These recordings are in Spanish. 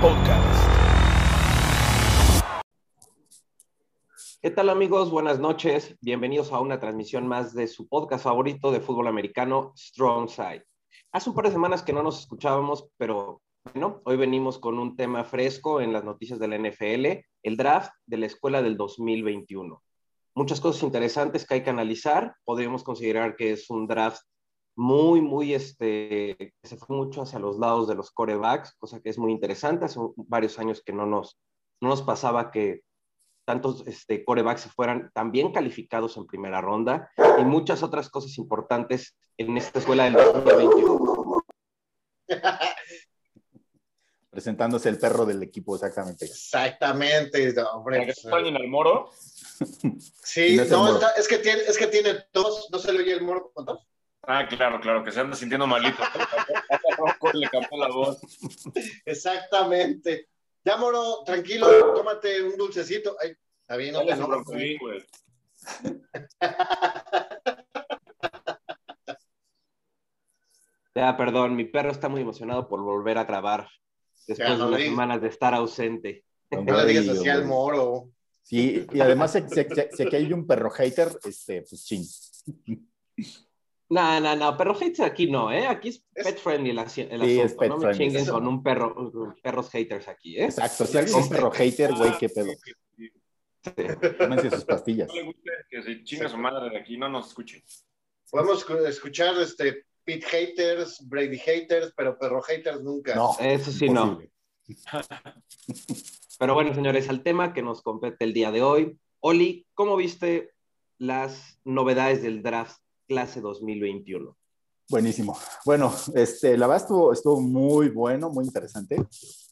Podcast. ¿Qué tal amigos? Buenas noches. Bienvenidos a una transmisión más de su podcast favorito de fútbol americano, Strong Side. Hace un par de semanas que no nos escuchábamos, pero bueno, hoy venimos con un tema fresco en las noticias de la NFL, el draft de la escuela del 2021. Muchas cosas interesantes que hay que analizar. Podríamos considerar que es un draft muy, muy, este, se fue mucho hacia los lados de los corebacks, cosa que es muy interesante. Hace varios años que no nos, no nos pasaba que tantos este, corebacks se fueran también calificados en primera ronda y muchas otras cosas importantes en esta escuela del 2021. Presentándose el perro del equipo, exactamente. Exactamente, hombre. ¿Para que se en el moro? Sí, no, es, no es, que tiene, es que tiene dos, ¿no se le oye el moro con dos? Ah, claro, claro, que se anda sintiendo malito. le cambió la voz. Exactamente. Ya, Moro, tranquilo, tómate un dulcecito. Ay, está bien, no te güey. Ya, perdón, mi perro está muy emocionado por volver a grabar después de unas semanas de estar ausente. No le digas así al moro. Sí, y además sé, que hay un perro hater, este, pues ching. No, no, no, perro haters aquí no, ¿eh? Aquí es pet friendly el, sí, Es pet no me chinguen con un perro, perros haters aquí, ¿eh? Exacto, si alguien es perro hater, güey, qué pedo. Sí. Tómense sus pastillas. No le guste que se chinga su madre de aquí, no nos escuche. Podemos escuchar este Pete haters, Brady haters, pero perro haters nunca. No, eso sí no. pero bueno, señores, al tema que nos compete el día de hoy. Oli, ¿cómo viste las novedades del draft clase 2021. Buenísimo. Bueno, este, la verdad estuvo, estuvo muy bueno, muy interesante.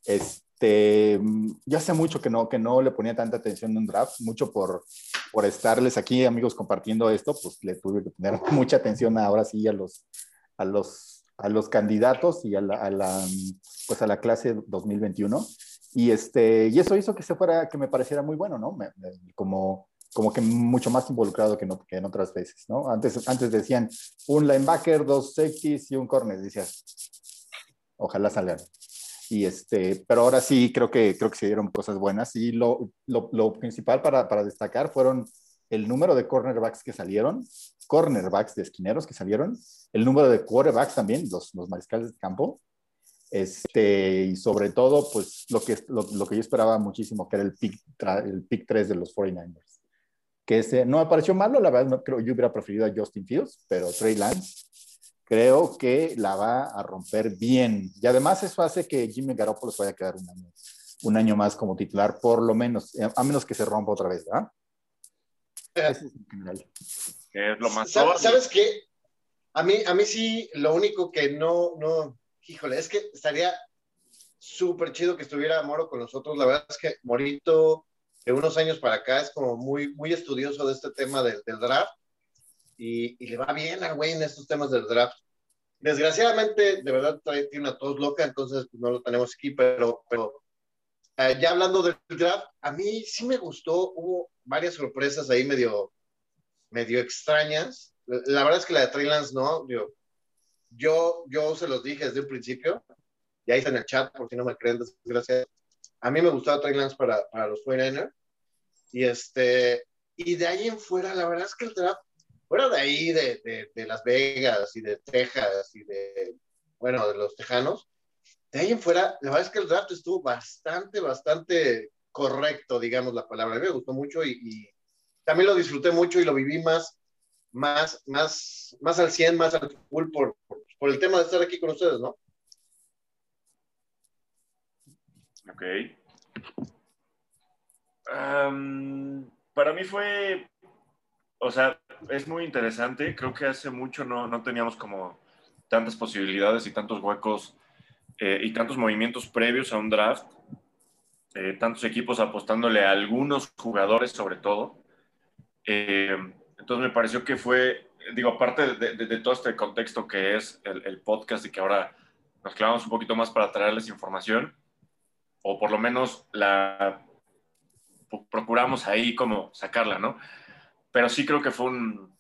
Este, yo hace mucho que no, que no le ponía tanta atención en un draft, mucho por, por estarles aquí, amigos, compartiendo esto, pues le tuve que poner mucha atención ahora sí a los, a los, a los candidatos y a la, a la, pues a la clase 2021. Y, este, y eso hizo que se fuera, que me pareciera muy bueno, ¿no? como como que mucho más involucrado que, no, que en otras veces, ¿no? Antes, antes decían un linebacker, dos safeties y un corner, decías, ojalá salgan. Y este, pero ahora sí creo que, creo que se dieron cosas buenas y lo, lo, lo principal para, para, destacar fueron el número de cornerbacks que salieron, cornerbacks de esquineros que salieron, el número de quarterbacks también, los, los mariscales de campo, este, y sobre todo, pues lo que, lo, lo, que yo esperaba muchísimo, que era el pick, el pick 3 de los 49ers que ese no me pareció malo, la verdad, no creo, yo hubiera preferido a Justin Fields, pero Trey Lance creo que la va a romper bien. Y además eso hace que Jimmy Garoppolo se vaya a quedar un año, un año más como titular, por lo menos, eh, a menos que se rompa otra vez, ¿verdad? Ese es general. Que es lo más ¿Sabes, ¿Sabes qué? A mí, a mí sí, lo único que no, no, híjole, es que estaría súper chido que estuviera Moro con nosotros. La verdad es que Morito de unos años para acá es como muy, muy estudioso de este tema del, draft y, le va bien al güey en estos temas del draft. Desgraciadamente, de verdad, tiene una tos loca, entonces pues, no lo tenemos aquí, pero, pero eh, ya hablando del draft, a mí sí me gustó, hubo varias sorpresas ahí medio, medio extrañas. La verdad es que la de Trey no, yo, yo, yo se los dije desde un principio, y ahí está en el chat, por si no me creen, desgraciadamente a mí me gustaba Trey Lance para, para los 49ers. Y, este, y de ahí en fuera, la verdad es que el draft, fuera de ahí, de, de, Las Vegas y de Texas y de, bueno, de los Tejanos, de ahí en fuera, la verdad es que el draft estuvo bastante, bastante correcto, digamos la palabra. A mí me gustó mucho y, también lo disfruté mucho y lo viví más, más, más, más al 100, más al full por, por el tema de estar aquí con ustedes, ¿no? Ok. para mí fue, o sea, es muy interesante. Creo que hace mucho no, no teníamos como tantas posibilidades y tantos huecos eh, y tantos movimientos previos a un draft. Eh, tantos equipos apostándole a algunos jugadores sobre todo. Eh, entonces me pareció que fue, digo, aparte de, todo este contexto que es el, el, podcast y que ahora nos clavamos un poquito más para traerles información, o por lo menos la procuramos ahí como sacarla, ¿no? Pero sí creo que fue un,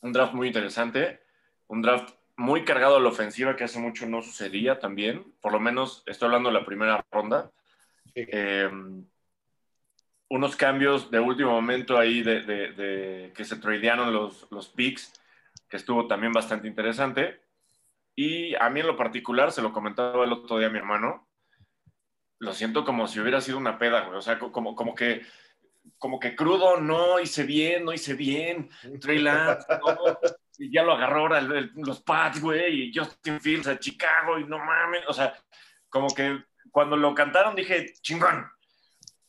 un draft muy interesante, un draft muy cargado a la ofensiva, que hace mucho no sucedía también. Por lo menos estoy hablando de la primera ronda. Eh, unos cambios de último momento ahí de, de, que se tradearon los, los picks, que estuvo también bastante interesante. Y a mí en lo particular, se lo comentaba el otro día a mi hermano, lo siento como si hubiera sido una peda, güey. O sea, como, como que como que crudo, no hice bien, no hice bien. Trey Lance, y ya lo agarró ahora los Pats, güey, y Justin Fields a Chicago, y no mames. O sea, como que cuando lo cantaron dije, chingón.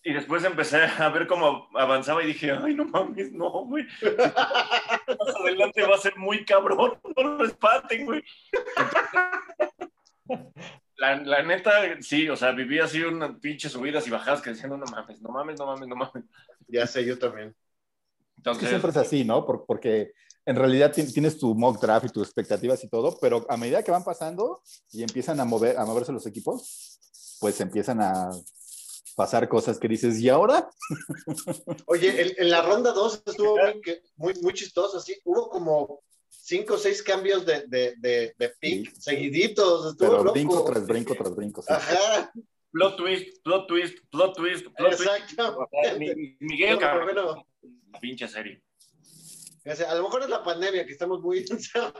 Y después empecé a ver cómo avanzaba y dije, ay, no mames, no, güey. Más adelante va a ser muy cabrón, no lo espaten, güey. La, la, neta, sí, o sea, viví así unas pinches subidas y bajadas que decían, no mames, no mames, no mames, no mames. Ya sé, yo también. Entonces, es que siempre es así, ¿no? Porque en realidad tienes tu mock draft y tus expectativas y todo, pero a medida que van pasando y empiezan a, mover, a moverse los equipos, pues empiezan a pasar cosas que dices, ¿y ahora? Oye, en, la ronda 2 estuvo muy, muy, chistoso, así, hubo como cinco o seis cambios de, de, de, pick seguiditos. Estuvo Pero brinco tras brinco tras brinco. Sí. Ajá. Plot twist, plot twist, plot twist, plot Exacto. Miguel, cabrón. La pinche serie. A lo mejor es la pandemia que estamos muy encerrados.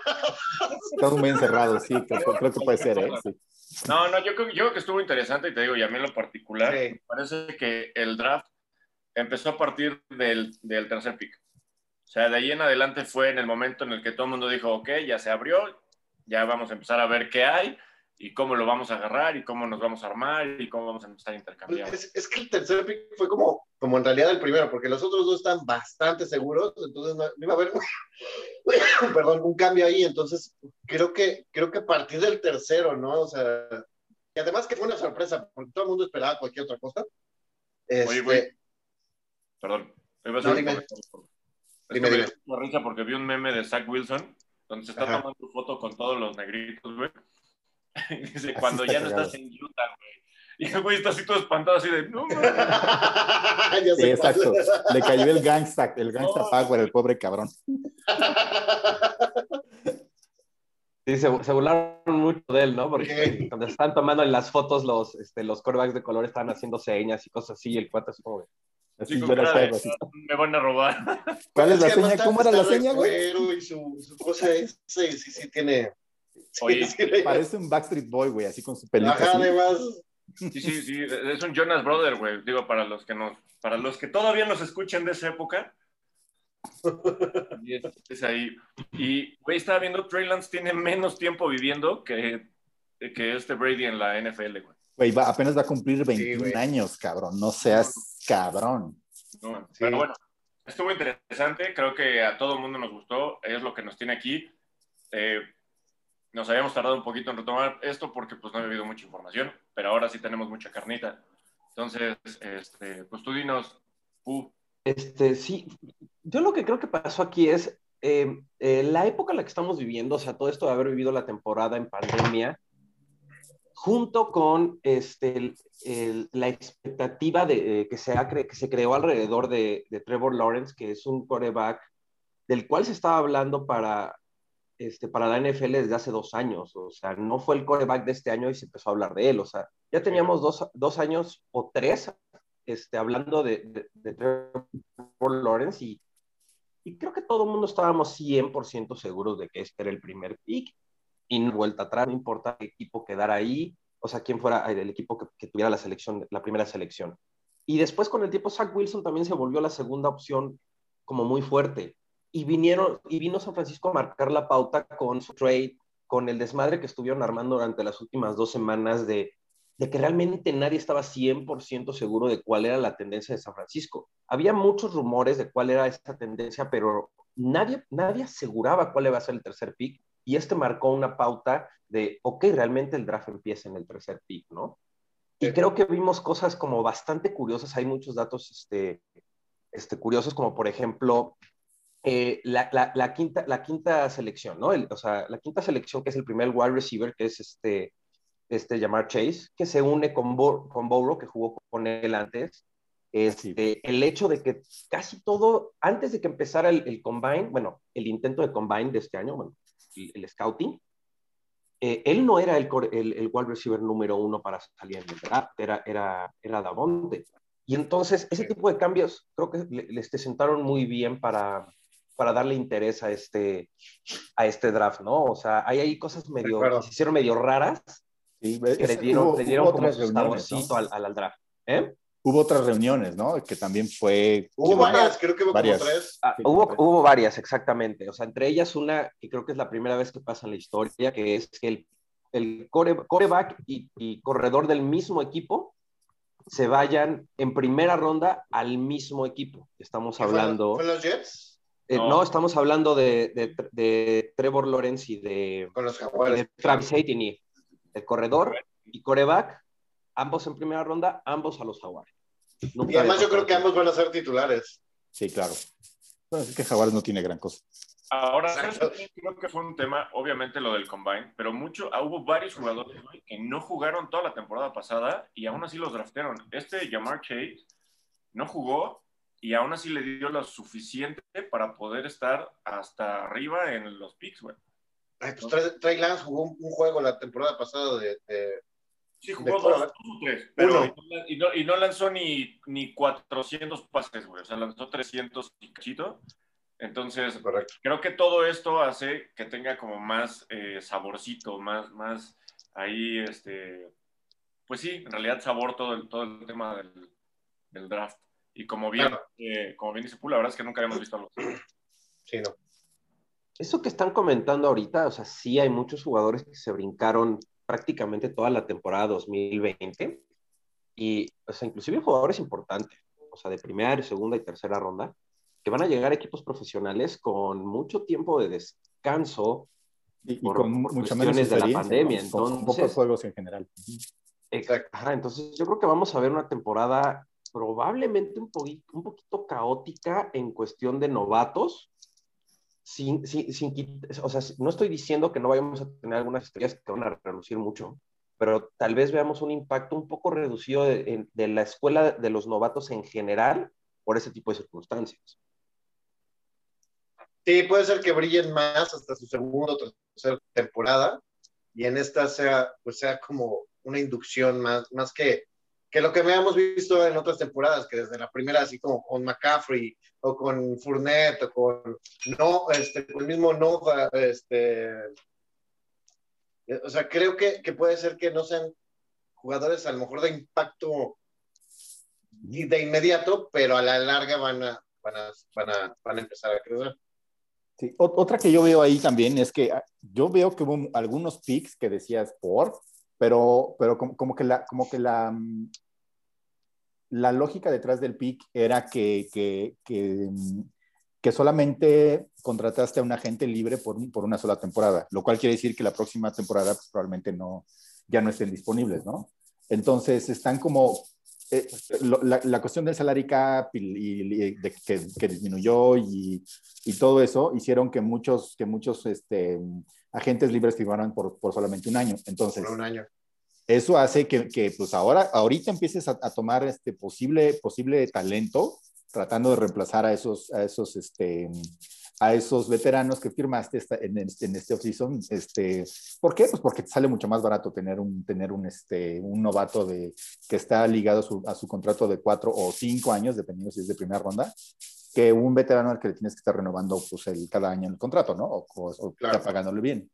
Estamos muy encerrados, sí, creo, que puede ser, ¿eh? Sí. No, no, yo creo, yo creo que estuvo interesante y te digo, y a mí en lo particular, me parece que el draft empezó a partir del, del tercer pick. O sea, de ahí en adelante fue en el momento en el que todo el mundo dijo, ok, ya se abrió, ya vamos a empezar a ver qué hay y cómo lo vamos a agarrar y cómo nos vamos a armar y cómo vamos a empezar a intercambiar. Es, que el tercer pick fue como, como en realidad el primero, porque los otros dos están bastante seguros, entonces no, iba a haber perdón, un cambio ahí, entonces creo que, creo que a partir del tercero, ¿no? O sea, y además que fue una sorpresa, porque todo el mundo esperaba cualquier otra cosa. Oye, güey, este, perdón, no, Dime, dime. risa porque vi un meme de Zach Wilson donde se está tomando tu foto con todos los negritos, güey. Dice, cuando ya no estás en Utah, güey. Y el güey está así todo espantado, así de, no, sí, exacto. Le cayó el gangsta, el gangsta power, el pobre cabrón. Sí, se, se, burlaron mucho de él, ¿no? Porque cuando están tomando en las fotos los, este, los corebacks de color están haciendo señas y cosas así, y el cuate es como, Así Me van a robar. ¿Cuál es, la seña? ¿Cómo era la seña, güey? Y su, su cosa es, sí, sí, sí tiene. Oye, parece un Backstreet Boy, güey, así con su pelito. Ajá, además. Sí, sí, sí, es un Jonas Brother, güey. Digo, para los que nos, para los que todavía nos escuchan de esa época. y es, ahí. Y, güey, estaba viendo, Trey Lance tiene menos tiempo viviendo que, que este Brady en la NFL, güey. Güey, apenas va a cumplir 21 años, cabrón. No seas cabrón. Pero bueno, estuvo interesante. Creo que a todo el mundo nos gustó. Es lo que nos tiene aquí. Eh, nos habíamos tardado un poquito en retomar esto porque pues no había habido mucha información, pero ahora sí tenemos mucha carnita. Entonces, este, pues tú dinos, uh. Este, sí, yo lo que creo que pasó aquí es eh, eh, la época en la que estamos viviendo, o sea, todo esto de haber vivido la temporada en pandemia, junto con este, la expectativa de, eh, que, se que se creó alrededor de, Trevor Lawrence, que es un coreback del cual se estaba hablando para, este, para la NFL desde hace dos años. O sea, no fue el coreback de este año y se empezó a hablar de él. O sea, ya teníamos dos, dos años o tres este, hablando de, de, Trevor Lawrence y, y creo que todo el mundo estábamos 100% seguros de que este era el primer pick y vuelta atrás, no importa qué equipo quedara ahí, o sea, quién fuera el equipo que, tuviera la selección, la primera selección. Y después con el tiempo Zach Wilson también se volvió la segunda opción como muy fuerte. Y vinieron, y vino San Francisco a marcar la pauta con su trade, con el desmadre que estuvieron armando durante las últimas dos semanas de, de que realmente nadie estaba 100% seguro de cuál era la tendencia de San Francisco. Había muchos rumores de cuál era esa tendencia, pero nadie, nadie aseguraba cuál iba a ser el tercer pick y este marcó una pauta de, ok, realmente el draft empieza en el tercer pick, ¿no? Y creo que vimos cosas como bastante curiosas, hay muchos datos este, este, curiosos, como por ejemplo, eh, la, la, quinta, la quinta selección, ¿no? o sea, la quinta selección que es el primer wide receiver, que es este, este llamar Chase, que se une con, con Borough, que jugó con él antes. Este, El hecho de que casi todo, antes de que empezara el, el combine, bueno, el intento de combine de este año, bueno, el, scouting, eh, él no era el, el, el wide receiver número uno para salir en el draft, era, era, era Davonte. Y entonces, ese tipo de cambios creo que les te sentaron muy bien para, para darle interés a este, a este draft, ¿no? O sea, hay ahí cosas medio, que se hicieron medio raras Sí, que es- le dieron, hubo- le dieron como saborcito ¿no? al, al, al draft. ¿Eh? Hubo otras reuniones, ¿no? Que también fue... Hubo varias, creo que hubo Varias. como tres. Ah, Sí, hubo, hubo varias, exactamente. O sea, entre ellas una que creo que es la primera vez que pasa en la historia, que es que el, el core, coreback y, y corredor del mismo equipo se vayan en primera ronda al mismo equipo. Estamos ¿Qué fue- hablando, ¿Fue los Jets? eh, No. no. estamos hablando de, de, de Trevor Lawrence y de, Con los Jaguares. de Travis Etienne. El corredor y coreback, ambos en primera ronda, ambos a los Jaguares. Nunca Y además yo creo que ambos van a ser titulares. Sí, claro. Bueno, es que Jaguares no tiene gran cosa. Ahora, creo que fue un tema, obviamente lo del combine, pero mucho, ah, hubo varios jugadores que no jugaron toda la temporada pasada y aún así los draftearon. Este Jamar Chase no jugó y aún así le dio lo suficiente para poder estar hasta arriba en los picks, güey. Ay, pues Trey, Trey Lance jugó un, un juego la temporada pasada de, de- Sí, jugó dos, dos o tres, pero Uno. y no, y no lanzó ni, ni 400 pases, güey. O sea, lanzó 300 y cachito. Entonces, Correcto. creo que todo esto hace que tenga como más eh, saborcito, más, más ahí, este, pues sí, en realidad sabor todo el, todo el tema del, del draft. Y como bien, Claro. eh, como bien dice Pula, la verdad es que nunca habíamos visto algo. Sí, no. Eso que están comentando ahorita, o sea, sí hay muchos jugadores que se brincaron prácticamente toda la temporada 2020 y, o sea, inclusive jugadores importantes, o sea, de primera, segunda y tercera ronda, que van a llegar a equipos profesionales con mucho tiempo de descanso. Y, con por mucha menos cuestiones de la pandemia, ¿no? Con- con entonces- pocos juegos en general. Exacto. Ajá, entonces yo creo que vamos a ver una temporada probablemente un poquito caótica en cuestión de novatos. Sin, sin, sin o sea, no estoy diciendo que no vayamos a tener algunas historias que van a relucir mucho, pero tal vez veamos un impacto un poco reducido de, de la escuela de los novatos en general por ese tipo de circunstancias. Sí, puede ser que brillen más hasta su segunda o tercera temporada y en esta sea, pues sea como una inducción más, más que, que lo que habíamos visto en otras temporadas, que desde la primera, así como con McCaffrey o con Fournette o con, no, este, con el mismo Nova, este, o sea, creo que, que puede ser que no sean jugadores a lo mejor de impacto de inmediato, pero a la larga van a, van a, van a, van a empezar a crecer. Sí, ot- Otra que yo veo ahí también es que ah, yo veo que hubo algunos picks que decías por, pero, pero como, como que la, como que la, mm, la lógica detrás del pick era que, que, mm, que solamente contrataste a un agente libre por, por una sola temporada, lo cual quiere decir que la próxima temporada pues, probablemente no, ya no estén disponibles, ¿no? Entonces están como, eh, la, la cuestión del salary cap y de que, que disminuyó y, y todo eso hicieron que muchos, que muchos este, agentes libres firmaran por, por solamente un año. Entonces, por un año. Eso hace que, que, pues ahora, ahorita empieces a, a tomar este posible, posible talento, tratando de reemplazar a esos, a esos, este, a esos veteranos que firmaste esta- en, este, en este offseason. Este, ¿Por qué? Pues porque te sale mucho más barato tener un, tener un, este, un novato de, que está ligado a su, a su contrato de cuatro o cinco años, dependiendo si es de primera ronda, que un veterano al que le tienes que estar renovando pues, el, cada año el contrato, ¿no? O, o- o Claro. ya pagándole bien.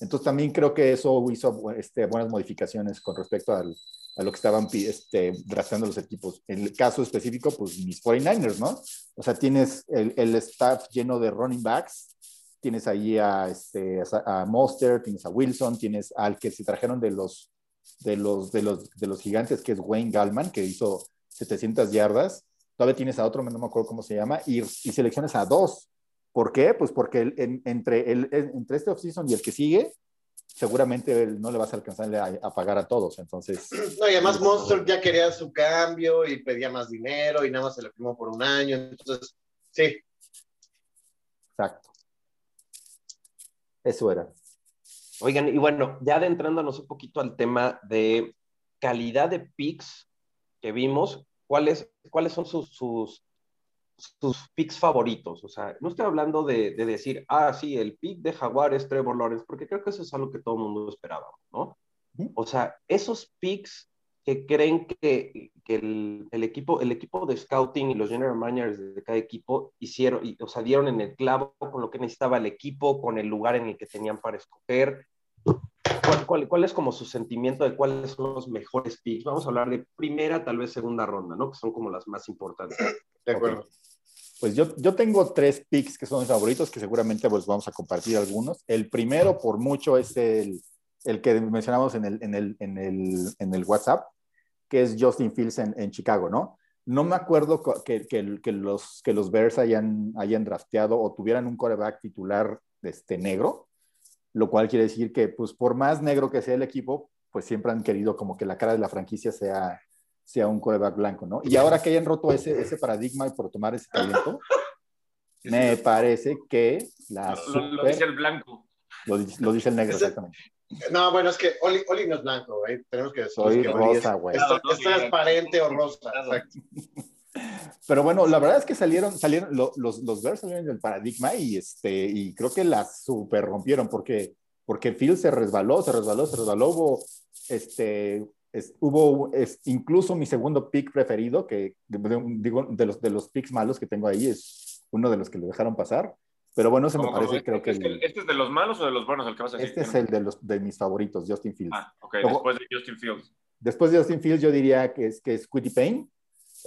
Entonces también creo que eso hizo este, buenas modificaciones con respecto al, a lo que estaban este, drafteando los equipos. En el caso específico, pues mis 49ers, ¿no? O sea, tienes el, el staff lleno de running backs, tienes ahí a, este, a, Monster, tienes a Wilson, tienes al que se trajeron de los, de los, de los, de los gigantes, que es Wayne Gallman, que hizo 700 yardas. Todavía tienes a otro, no me acuerdo cómo se llama, y, y selecciones a dos. ¿Por qué? Pues porque el- en- entre, el, en- entre este offseason y el que sigue, seguramente él no le vas a alcanzar a, a pagar a todos. Entonces, No, y además Monster ya quería su cambio y pedía más dinero y nada más se lo firmó por un año. Entonces, sí, exacto. Eso era. Oigan, y bueno, ya adentrándonos un poquito al tema de calidad de picks que vimos, ¿cuáles, cuáles son sus, sus, sus picks favoritos. O sea, no estoy hablando de, de, decir, ah, sí, el pick de Jaguar es Trevor Lawrence, porque creo que eso es algo que todo el mundo esperaba, ¿no? O sea, esos picks que creen que, que el, el, equipo, el equipo de scouting y los general managers de cada equipo hicieron, y, o sea, dieron en el clavo con lo que necesitaba el equipo, con el lugar en el que tenían para escoger. ¿Cuál, cuál, cuál es como su sentimiento de cuáles son los mejores picks? Vamos a hablar de primera, tal vez segunda ronda, ¿no? Que son como las más importantes. De acuerdo. Okay. Pues yo, yo tengo tres picks que son mis favoritos, que seguramente pues vamos a compartir algunos. El primero, por mucho, es el, el que mencionamos en el, en, el, en, el, en el WhatsApp, que es Justin Fields en, en Chicago, ¿no? No me acuerdo que, que, que, los, que los Bears hayan, hayan drafteado o tuvieran un coreback titular este, negro, lo cual quiere decir que, pues, por más negro que sea el equipo, pues siempre han querido como que la cara de la franquicia sea, sea un coreback blanco, ¿no? Y ahora que hayan roto ese, ese paradigma y por tomar ese talento, me parece que la lo, super... lo, dice el blanco. Lo, lo dice el negro, exactamente. No, bueno, es que Oli, Oli no es blanco, güey. Tenemos que decir Soy que rosa, güey. Es, es, transparente o rosa. Exacto. Pero bueno, la verdad es que salieron, salieron los, los Bears salieron del paradigma y, este, y creo que la super rompieron porque, porque Phil se resbaló, se resbaló, se resbaló. Hubo, este, es, hubo es, incluso mi segundo pick preferido, que digo, de los, de los picks malos que tengo ahí, es uno de los que le dejaron pasar. Pero bueno, se me parece, creo que... ¿Este, ¿Este es de los malos o de los buenos el que vas a decir? Este es el de, los, de mis favoritos, Justin Fields. Ah, ok, después de Justin Fields. Después de Justin Fields yo diría que es, que es Quitty Payne,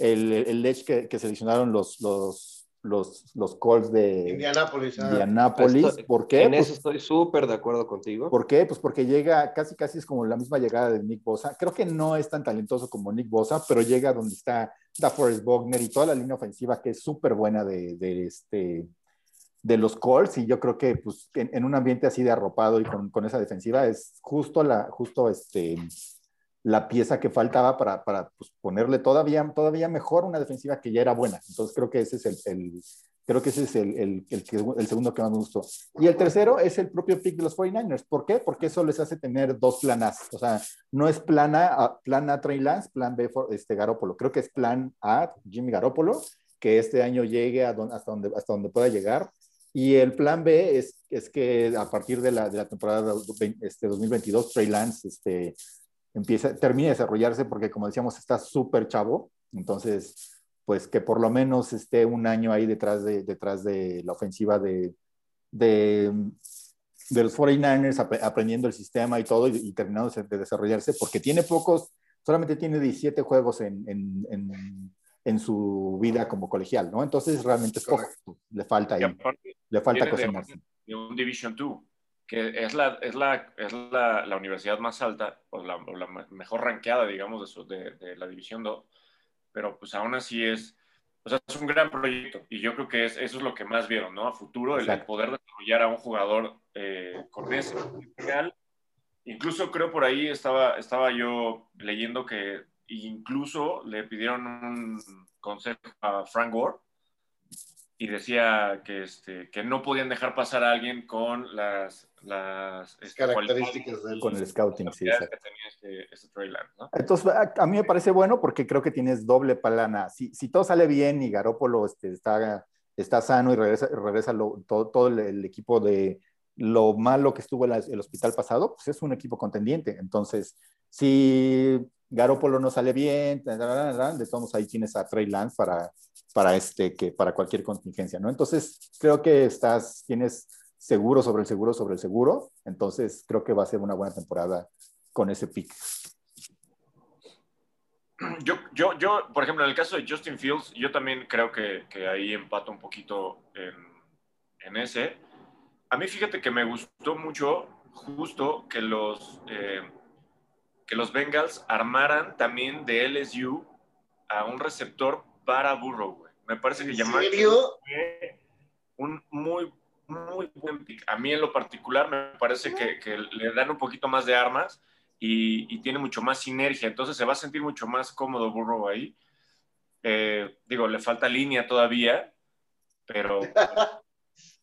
el, el edge que, que seleccionaron los, los, los, los Colts de Indianapolis. Ah. Indianapolis. Estoy, ¿Por qué? En pues, eso estoy súper de acuerdo contigo. ¿Por qué? Pues porque llega, casi casi es como la misma llegada de Nick Bosa. Creo que no es tan talentoso como Nick Bosa, pero llega donde está DeForest Bogner y toda la línea ofensiva que es súper buena de, de, este, de los Colts y yo creo que pues, en, en, un ambiente así de arropado y con, con, esa defensiva es justo la, justo este, la pieza que faltaba para, para pues, ponerle todavía, todavía mejor una defensiva que ya era buena. Entonces creo que ese es el, el creo que ese es el, el, el, segundo que más me gustó. Y el tercero es el propio pick de los 49ers. ¿Por qué? Porque eso les hace tener dos planas. O sea, no es plan A, plan A Trey Lance, plan B este, Garópolo. Creo que es plan A Jimmy Garópolo, que este año llegue a don, hasta, donde, hasta donde pueda llegar y el plan B es, es que a partir de la, de la temporada este, 2022, Trey Lance este, empieza, termine de desarrollarse porque, como decíamos, está súper chavo. Entonces, pues que por lo menos esté un año ahí detrás de, detrás de la ofensiva de, de, de los 49ers, ap aprendiendo el sistema y todo y, y, terminando de desarrollarse, porque tiene pocos, solamente tiene 17 juegos en, en, en en su vida como colegial, ¿no? Entonces realmente es poco, le falta ahí, le falta cocinarse. De un Division 2, que es la, es la, es la, la universidad más alta, o la, o la mejor ranqueada, digamos, de, su, de, de, la División 2, pero pues aún así es, o sea, es un gran proyecto y yo creo que es, eso es lo que más vieron, ¿no? A futuro, el, el poder desarrollar a un jugador eh, con ese potencial. Incluso creo por ahí estaba, estaba yo leyendo que incluso le pidieron un consejo a Frank Gore y decía que, este, que no podían dejar pasar a alguien con las, las este, características del con el scouting, sí, que tenía este, este Treyland, ¿no? Entonces, a, a, mí me parece bueno porque creo que tienes doble palana. Si, si todo sale bien y Garópolo este, está, está sano y regresa, regresa lo, todo, todo el, el, equipo de lo malo que estuvo en la, el hospital pasado, pues es un equipo contendiente. Entonces, si Garópolo no sale bien, de todos ahí tienes a Trey Lance para, para, este, que, para cualquier contingencia, ¿no? Entonces, creo que estás, tienes seguro sobre el seguro sobre el seguro, entonces creo que va a ser una buena temporada con ese pick. Yo, yo, yo, por ejemplo, en el caso de Justin Fields, yo también creo que, que ahí empato un poquito en, en, ese. A mí fíjate que me gustó mucho justo que los... Eh, que los Bengals armaran también de LSU a un receptor para Burrow, güey. Me parece que llamar fue un muy, muy buen pick. A mí en lo particular me parece que, que le dan un poquito más de armas y, y, tiene mucho más sinergia, entonces se va a sentir mucho más cómodo Burrow ahí. Eh, digo, le falta línea todavía, pero...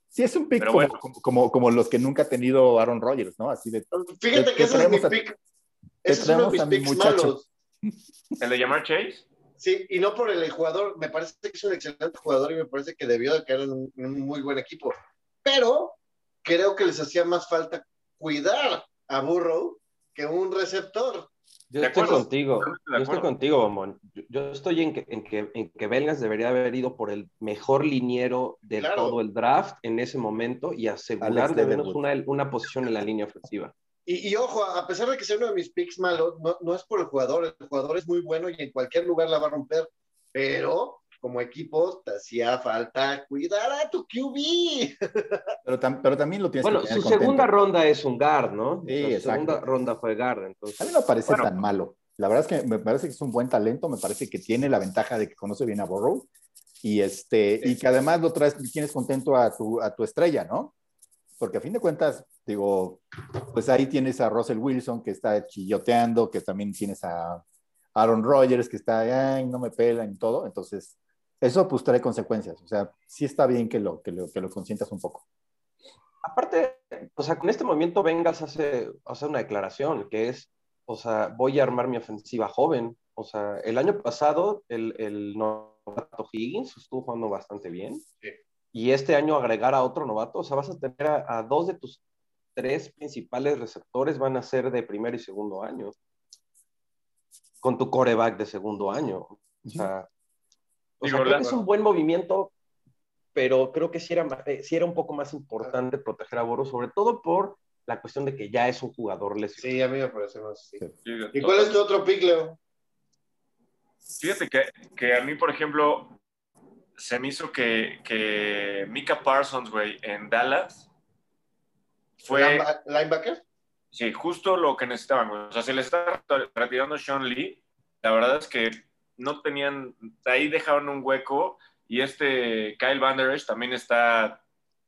Sí, es un pick como, bueno. como, como, como, los que nunca ha tenido Aaron Rodgers, ¿no? Así de... Fíjate que ese es mi pick. Es uno de mis picks malos. ¿El de llamar Chase? Sí, y no por el jugador, me parece que es un excelente jugador y me parece que debió de caer en un, en un muy buen equipo. Pero creo que les hacía más falta cuidar a Burrow que un receptor. Yo De estoy acuerdo, contigo, yo estoy acuerdo. contigo, Bomón. Yo, yo estoy en que, en, que, en que Belgas debería haber ido por el mejor liniero de Claro. todo el draft en ese momento y asegurar de menos una, una posición en la línea ofensiva. Y, y ojo, a pesar de que sea uno de mis picks malos, no, no es por el jugador, el jugador es muy bueno y en cualquier lugar la va a romper, pero como equipo te hacía falta cuidar a tu QB. Pero, tam- pero también lo tienes Bueno, que su tener contento. segunda ronda es un guard, ¿no? Sí, su exacto. segunda ronda fue guard, A entonces. mí no me parece Bueno. tan malo. La verdad es que me parece que es un buen talento, me parece que tiene la ventaja de que conoce bien a Burrow y, este, y que además lo traes, tienes contento a tu, a tu estrella, ¿no? Porque a fin de cuentas, digo, pues ahí tienes a Russell Wilson que está chilloteando, que también tienes a Aaron Rodgers que está, ay, no me pelan y todo. Entonces, eso pues trae consecuencias. O sea, sí está bien que lo, que lo, que lo consientas un poco. Aparte, o sea, con este movimiento Vengas hace, hace una declaración que es, o sea, voy a armar mi ofensiva joven. O sea, el año pasado el, el novato Higgins estuvo jugando bastante bien. Sí. Y este año agregar a otro novato, o sea, vas a tener a, a dos de tus tres principales receptores van a ser de primer y segundo año. Con tu coreback de segundo año. O sea, o sea, creo que es un buen movimiento, pero creo que sí era, eh, sí era un poco más importante proteger a Boro, sobre todo por la cuestión de que ya es un jugador lesionado. Sí, a mí me parece más. sí. Sí, ¿Y cuál es tu otro pick, Leo? Fíjate que, que a mí, por ejemplo, se me hizo que, que Mika Parsons, güey, en Dallas fue, Lineba- ¿Linebacker? sí, justo lo que necesitaban. O sea, se le está retirando Sean Lee. La verdad es que no tenían, ahí dejaron un hueco y este Kyle Van Der Esch también está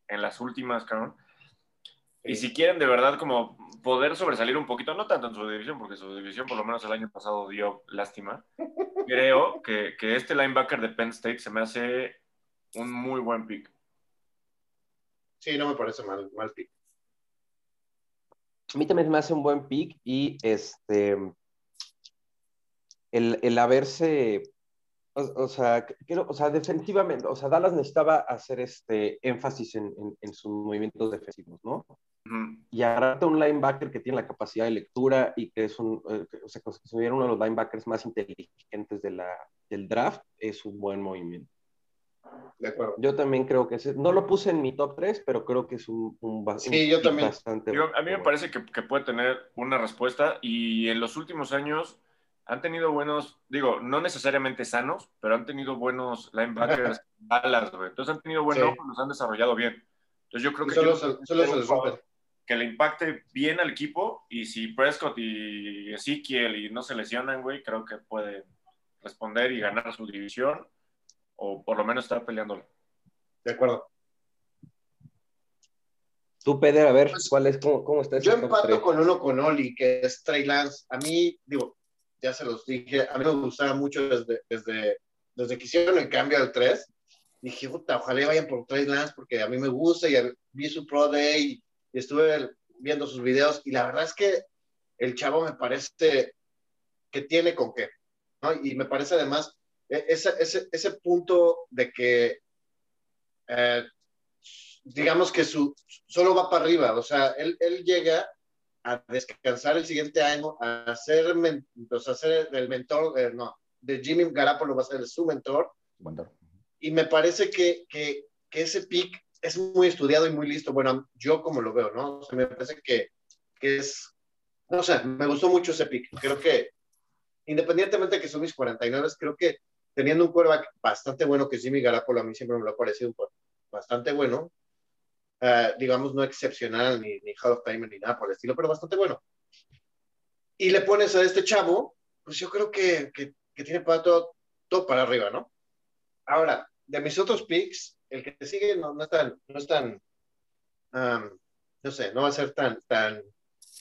en las últimas, cabrón. Y si quieren de verdad como poder sobresalir un poquito, no tanto en su división, porque su división por lo menos el año pasado dio lástima, creo que, que este linebacker de Penn State se me hace un muy buen pick. Sí, no me parece mal, mal pick. A mí también me hace un buen pick y este el, el haberse o, o sea, creo- o sea, defensivamente, o sea, Dallas necesitaba hacer este énfasis en, en- en sus movimientos defensivos, ¿no? Ujú. Y agarrarte a un linebacker que tiene la capacidad de lectura y que es un, eh, que- o sea, considera uno de los linebackers más inteligentes de la, del draft, es un buen movimiento. De acuerdo. Yo también creo que ese, no lo puse en mi top 3, pero creo que es un, un, Sí, un yo también. bastante Digo, a mí me parece que, que puede tener una respuesta y en los últimos años han tenido buenos, digo, no necesariamente sanos, pero han tenido buenos linebackers, balas, güey. Entonces han tenido buen Sí. los han desarrollado bien. Entonces yo creo que solo, se- solo se les rompe. que le impacte bien al equipo y si Prescott y Ezekiel y no se lesionan, güey, creo que puede responder y ganar su división o por lo menos estar peleándolo. De acuerdo. Tú, Peder, a ver, Pues, ¿cuál es, cómo, cómo está Yo empato tres? con uno con Oli, que es Trey Lance. A mí, digo, ya se los dije, a mí me gustaba mucho desde, desde, desde que hicieron el cambio al 3. Dije, puta, ojalá vayan por Trey Lance porque a mí me gusta y vi su Pro Day y estuve viendo sus videos y la verdad es que el chavo me parece que tiene con qué, ¿no? Y me parece además ese, ese, ese punto de que, eh, digamos que su, solo va para arriba, o sea, él, él llega a descansar el siguiente año, a ser, men- o sea, ser el mentor, eh, no, de Jimmy Garapolo va a ser su mentor, Bueno, y me parece que, que, que ese pick es muy estudiado y muy listo. Bueno, yo como lo veo, ¿no? O sea, me parece que, que es, no sé, me gustó mucho ese pick. Creo que, independientemente de que son mis 49, creo que teniendo un quarterback bastante bueno, que es Jimmy Garapolo, a mí siempre me lo ha parecido bastante bueno, eh, digamos, no excepcional, ni, ni Hall of Fame, ni nada por el estilo, pero bastante bueno. Y le pones a este chavo, pues yo creo que, que, tiene para todo, todo para arriba, ¿no? Ahora, de mis otros picks, el que te sigue no, no es tan, no es no sé, no va a ser tan, tan,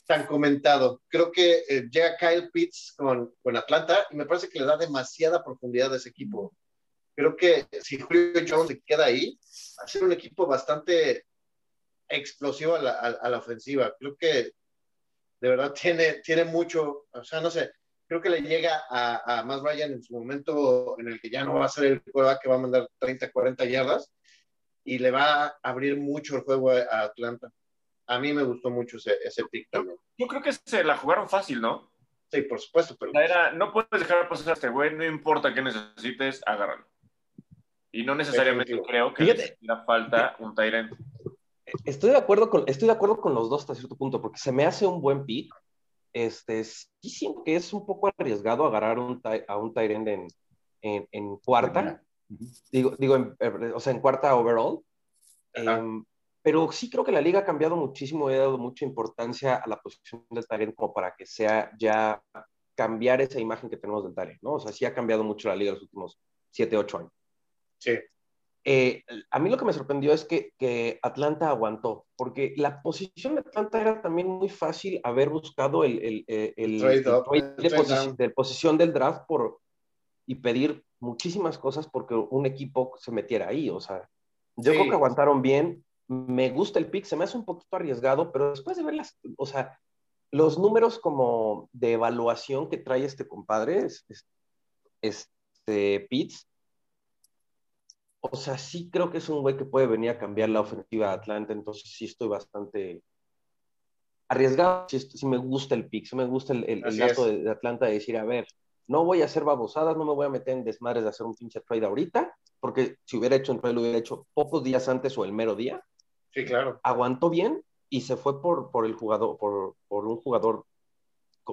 tan comentado. Creo que eh, llega Kyle Pitts con, con Atlanta y me parece que le da demasiada profundidad a ese equipo. Creo que si Julio Jones se queda ahí, va a ser un equipo bastante explosivo a la, a, a la ofensiva. Creo que de verdad tiene, tiene mucho, o sea, no sé, creo que le llega a, a Matt Ryan en su momento en el que ya no va a ser el jugador que va a mandar 30, 40 yardas y le va a abrir mucho el juego a Atlanta. A mí me gustó mucho ese, ese pick también. Yo creo que se la jugaron fácil, ¿no? Sí, por supuesto, pero... Era, no puedes dejar pasar a este güey, no importa qué necesites, agárralo. Y no necesariamente creo que le falta un Tyrant. Estoy de, acuerdo con, estoy de acuerdo con los dos hasta cierto punto, porque se me hace un buen pick. Este, sí siento que es un poco arriesgado agarrar un, a un Tyrant en, en, en cuarta. Digo, digo eh, o sea, en cuarta overall. Um, pero sí creo que la liga ha cambiado muchísimo, he dado mucha importancia a la posición del Tyrant como para que sea ya cambiar esa imagen que tenemos del Tyrant, ¿no? O sea, sí ha cambiado mucho la liga los últimos 7, 8 años. Sí. Eh, a mí lo que me sorprendió es que, que, Atlanta aguantó, porque la posición de Atlanta era también muy fácil haber buscado el, el, el, el de, de, posición del draft por, y pedir muchísimas cosas porque un equipo se metiera ahí. O sea, yo creo que aguantaron bien. Me gusta el pick, se me hace un poquito arriesgado, pero después de ver las, o sea, los números como de evaluación que trae este compadre, este Pitts, o sea, sí creo que es un güey que puede venir a cambiar la ofensiva de Atlanta, entonces sí estoy bastante arriesgado, sí, me gusta el pick, sí me gusta el, el, dato de, de, Atlanta de decir, a ver, no voy a hacer babosadas, no me voy a meter en desmadres de hacer un pinche trade ahorita, porque si hubiera hecho un trade lo hubiera hecho pocos días antes o el mero día. Sí, claro. Aguantó bien y se fue por, por el jugador, por, por un jugador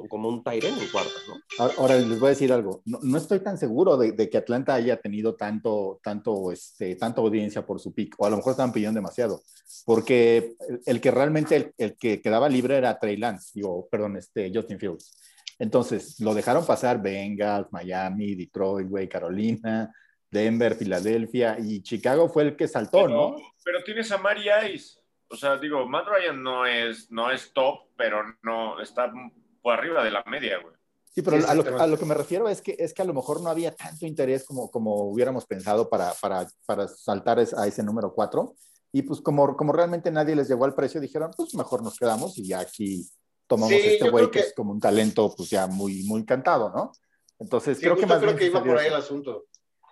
como un Tyren en cuarta, ¿no? Ahora les voy a decir algo. No, no estoy tan seguro de, de, que Atlanta haya tenido tanto, tanto, este, tanta audiencia por su pick, o a lo mejor estaban pidiendo demasiado, porque el, el que realmente el, el, que quedaba libre era Trey Lance, digo, perdón, este, Justin Fields. Entonces, lo dejaron pasar Bengals, Miami, Detroit, güey, Carolina, Denver, Filadelfia y Chicago fue el que saltó, pero, ¿no? Pero tienes a Mari Ice. O sea, digo, Matt Ryan no es, no es top, pero no está por arriba de la media, güey. Sí, pero sí, a, lo, a, lo, que me refiero es que, es que a lo mejor no había tanto interés como, como hubiéramos pensado para, para, para saltar a ese número 4. Y pues como, como realmente nadie les llegó al precio, dijeron, pues mejor nos quedamos y ya aquí tomamos sí, este güey que, que, es como un talento pues ya muy, muy cantado, ¿no? Entonces, sí, creo que más creo bien que iba por ahí el asunto.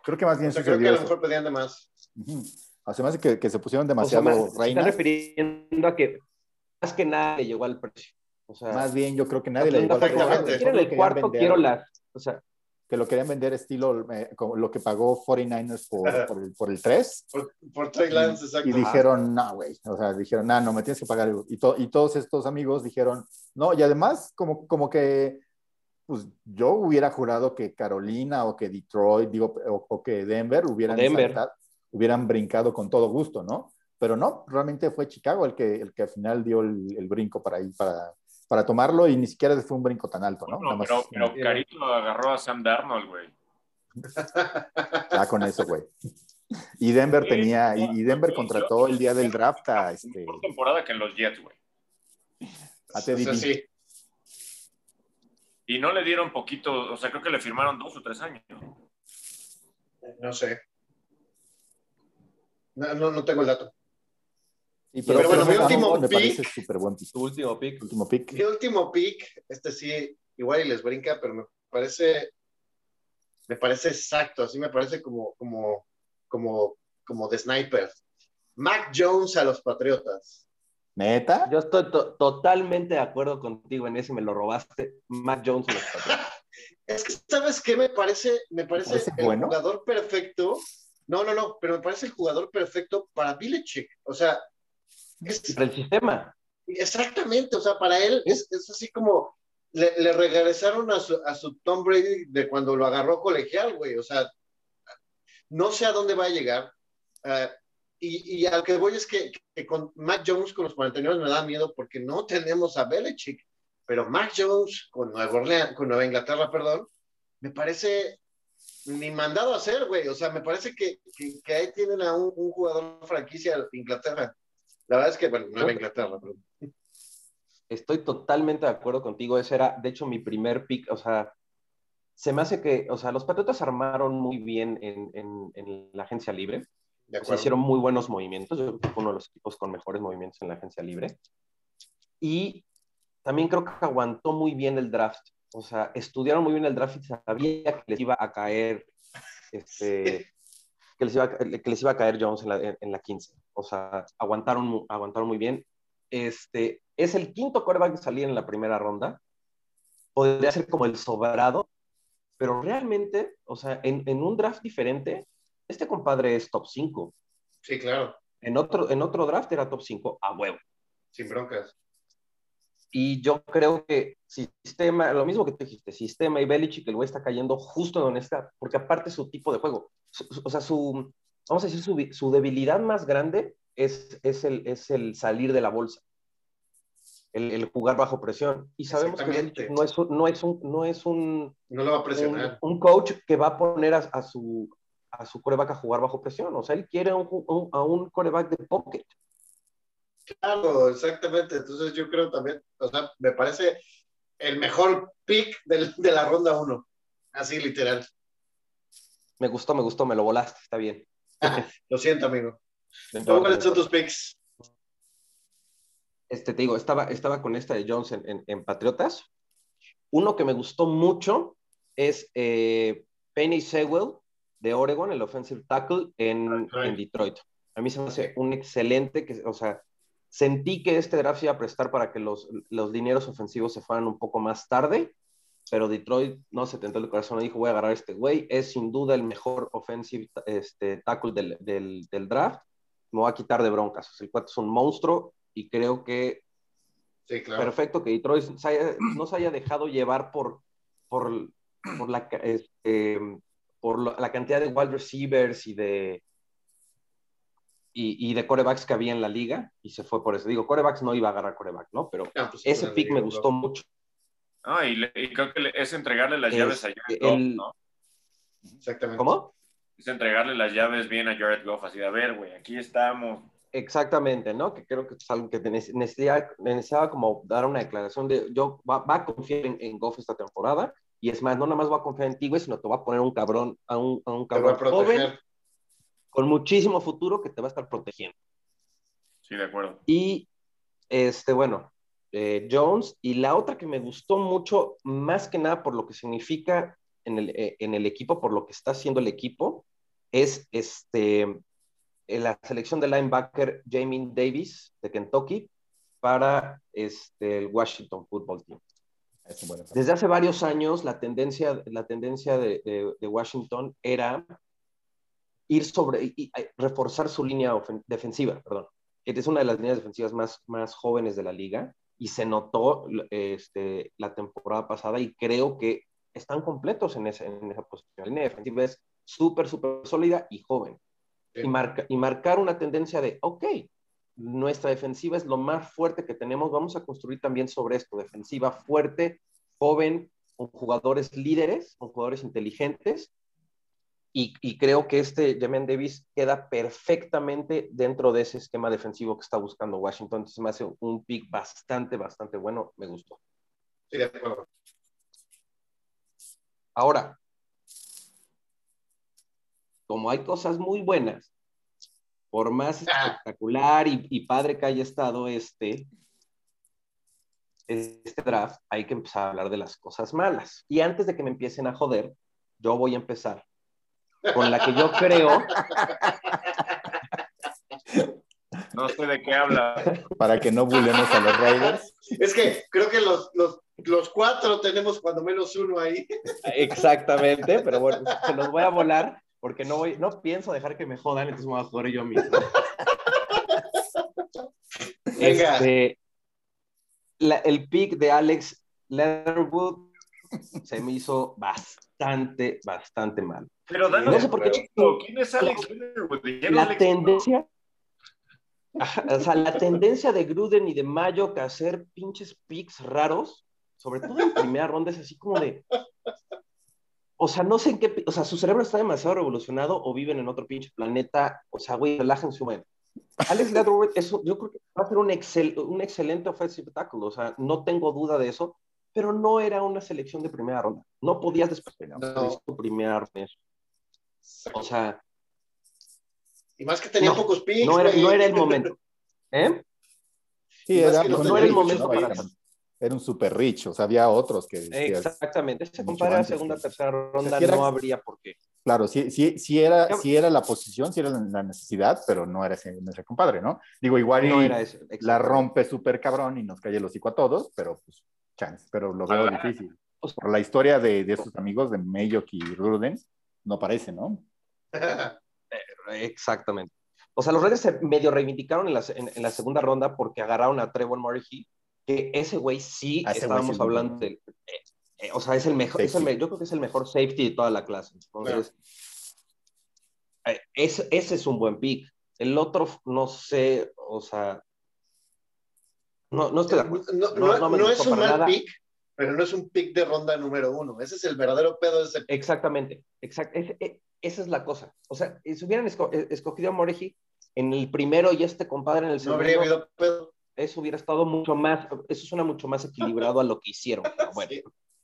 Creo que más bien o sea, creo que a lo mejor pedían de más. Uh -huh. Además de que, que, se pusieron demasiado o sea, reinas. Está refiriendo a que más que nada le llegó al precio. O sea, más bien, yo creo que nadie le llegó al precio. Si quieren el cuarto, vender, quiero las. O sea, que lo querían vender estilo eh, como lo que pagó 49ers por, por, el, por el 3. Por, por Trey Lance, exacto. Y dijeron, no, güey. O sea, dijeron, no, no, me tienes que pagar. Y, to, y todos estos amigos dijeron, no, y además, como, como que, pues yo hubiera jurado que Carolina o que Detroit, digo, o, o que Denver hubieran, Denver. Saltado, hubieran brincado con todo gusto, ¿no? Pero no, realmente fue Chicago el que, el que al final dio el, el brinco para ir, para, para tomarlo y ni siquiera fue un brinco tan alto, ¿no? no pero, pero Carito agarró a Sam Darnold, güey. Ya con eso, güey. Y Denver tenía, y Denver contrató el día del draft a este. Mejor temporada que en los Jets, güey. A Teddy o sea, sí. Y no le dieron poquito, o sea, creo que le firmaron dos o tres años. No sé. No, no, no tengo el dato. Sí, pero, pero, bueno, mi último me pick, parece súper buen pick. Tu último pick. Último pick. Mi último pick, este sí, igual y les brinca, pero me parece, me parece exacto, así me parece como, como, como, como de sniper. Mac Jones a los Patriotas. ¿Neta? Yo estoy to totalmente de acuerdo contigo en ese, me lo robaste. Mac Jones Patriotas. es que, ¿sabes qué? Me parece, me parece, ¿Parece el bueno? jugador perfecto. No, no, no, pero me parece el jugador perfecto para Belichick. O sea, es, el sistema. Exactamente, o sea, para él es, es así como le, le, regresaron a su, a su Tom Brady de cuando lo agarró colegial, güey. O sea, no sé a dónde va a llegar. Uh, y, y, al que voy es que, que, con Mac Jones con los 49 me da miedo porque no tenemos a Belichick, pero Mac Jones con Nueva, Orleans, con Nueva Inglaterra, perdón, me parece ni mandado a hacer, güey. O sea, me parece que, que, que ahí tienen a un, un, jugador franquicia de Inglaterra. La verdad es que, bueno, Nueva Inglaterra, pero... Estoy totalmente de acuerdo contigo. Ese era, de hecho, mi primer pick. O sea, se me hace que, o sea, los Patriotas armaron muy bien en, en, en la agencia libre. O sea, hicieron muy buenos movimientos. Yo creo que fue uno de los equipos con mejores movimientos en la agencia libre. Y también creo que aguantó muy bien el draft. o sea, estudiaron muy bien el draft y sabía que les iba a caer, este, que les iba, que les iba a caer Jones en la, en la 15. O sea, aguantaron, aguantaron muy bien. Este, es el quinto quarterback que salía en la primera ronda. Podría ser como el sobrado, pero realmente, o sea, en, en un draft diferente, este compadre es top 5. Sí, claro. En otro, en otro draft era top 5 a huevo. Sin broncas. Y yo creo que sistema, lo mismo que tú dijiste, sistema y Belichick, el güey está cayendo justo donde está, porque aparte su tipo de juego, o sea, su, vamos a decir, su, su debilidad más grande es, es, el, es el salir de la bolsa, el, el jugar bajo presión. Y sabemos que Belichick no es, no es un... No, es un, no lo va a presionar. Un, un coach que va a poner a, a su, a su coreback a jugar bajo presión. O sea, él quiere un, un, a un coreback de pocket. Claro, exactamente. Entonces yo creo también, o sea, me parece el mejor pick del, de la ronda 1. Así literal. Me gustó, me gustó, me lo volaste, está bien. lo siento, amigo. ¿Cuáles son tus picks? Este, te digo, estaba, estaba con esta de Jones en, en, en Patriotas. Uno que me gustó mucho es eh, Penny Sewell de Oregon, el offensive tackle en, en, Detroit. A mí se me hace un excelente, que, o sea, sentí que este draft iba a prestar para que los, los dineros ofensivos se fueran un poco más tarde, pero Detroit no se tentó el corazón y dijo, voy a agarrar a este güey, es sin duda el mejor offensive este, tackle del, del, del draft, me voy a quitar de broncas. O sea, el cuate es un monstruo y creo que sí, claro. perfecto que Detroit se haya, no se haya dejado llevar por, por, por, la, este, por la cantidad de wide receivers y de, y, y, de corebacks que había en la liga y se fue por eso. Digo, corebacks no iba a agarrar coreback, ¿no? Pero no, pues ese pick me gustó mucho. Ah, y, le, y, creo que es entregarle las es, llaves a Jared Goff, ¿no? Exactamente. ¿Cómo? Es entregarle las llaves bien a Jared Goff, así de, a ver, güey, aquí estamos. Exactamente, ¿no? Que creo que es algo que necesitaba, necesitaba como dar una declaración de, yo va, va a confiar en, en, Goff esta temporada, y es más, no nada más va a confiar en ti, güey, sino te va a poner un cabrón, a un, a un cabrón joven, con muchísimo futuro que te va a estar protegiendo. Sí, de acuerdo. Y, este, bueno, eh, Jones, y la otra que me gustó mucho, más que nada por lo que significa en el, eh, en el equipo, por lo que está haciendo el equipo, es este, la selección de linebacker Jamie Davis de Kentucky para este, el Washington Football Team. Desde hace varios años la tendencia, la tendencia de, de, de Washington era ir sobre y, y, reforzar su línea defensiva, perdón. Es una de las líneas defensivas más, más jóvenes de la liga y se notó este, la temporada pasada y creo que están completos en, ese, en esa posición. La línea defensiva es súper, súper sólida y joven. Sí. Y, marca, y marcar una tendencia de, ok, nuestra defensiva es lo más fuerte que tenemos, vamos a construir también sobre esto, defensiva fuerte, joven, con jugadores líderes, con jugadores inteligentes, y, y, creo que este Jamin Davis queda perfectamente dentro de ese esquema defensivo que está buscando Washington. Entonces me hace un pick bastante, bastante bueno. Me gustó. Sí, de acuerdo. Ahora, como hay cosas muy buenas, por más ah. espectacular y, y, padre que haya estado este, este draft, hay que empezar a hablar de las cosas malas. Y antes de que me empiecen a joder, yo voy a empezar con la que yo creo. No sé de qué habla. Para que no bulemos a los Raiders. Es que creo que los, los, los, cuatro tenemos cuando menos uno ahí. Exactamente, pero bueno, se los voy a volar porque no, voy, no pienso dejar que me jodan, entonces me voy a joder yo mismo. Venga. Este, la, el pick de Alex Leatherwood se me hizo bastante, bastante mal. Pero danos, no sé por qué. ¿Quién es Alex Leatherwood? La Alex tendencia. O sea, la tendencia de Gruden y de Mayo que hacer pinches picks raros, sobre todo en primera ronda, es así como de. O sea, no sé en qué. O sea, su cerebro está demasiado revolucionado o viven en otro pinche planeta. O sea, güey, relájense un momento. Alex Leatherwood, eso, yo creo que va a ser un, excel, un excelente offensive tackle. O sea, no tengo duda de eso, pero no era una selección de primera ronda. No podías despegar. No. Tu primera ronda. O sea. Y más que tenía no, pocos picks. No era, no era, el momento. ¿Eh? Sí, era, no, no era el momento para. Era un super rich, o sea, había otros que... Exactamente, ese compadre a segunda, tercera ronda no habría por qué. Claro, sí, sí, sí, era, sí era la posición, sí era la necesidad, pero no era ese, ese compadre, ¿no? Digo, igual no era eso, la rompe súper cabrón y nos cae el hocico a todos, pero pues, chance, pero lo veo difícil. Por la historia de, de esos amigos de Mayock y Ruden, no parece, ¿no? Exactamente. O sea, los Raiders se medio reivindicaron en la, en, la segunda ronda porque agarraron a Trevor Murray, que ese güey sí estábamos hablando de, eh, eh, o sea, es el mejor, es el, yo creo que es el mejor safety de toda la clase. Entonces, eh, ese es un buen pick. El otro, no sé, o sea, no, no estoy de acuerdo. No, es un mal pick, pero no es un pick de ronda número uno. Ese es el verdadero pedo de ese pick. Exactamente, exact, e, esa es la cosa. O sea, si hubieran escogido a Moreji en el primero y este compadre en el segundo. No habría habido pedo. Eso hubiera estado mucho más, eso suena mucho más equilibrado a lo que hicieron. bueno,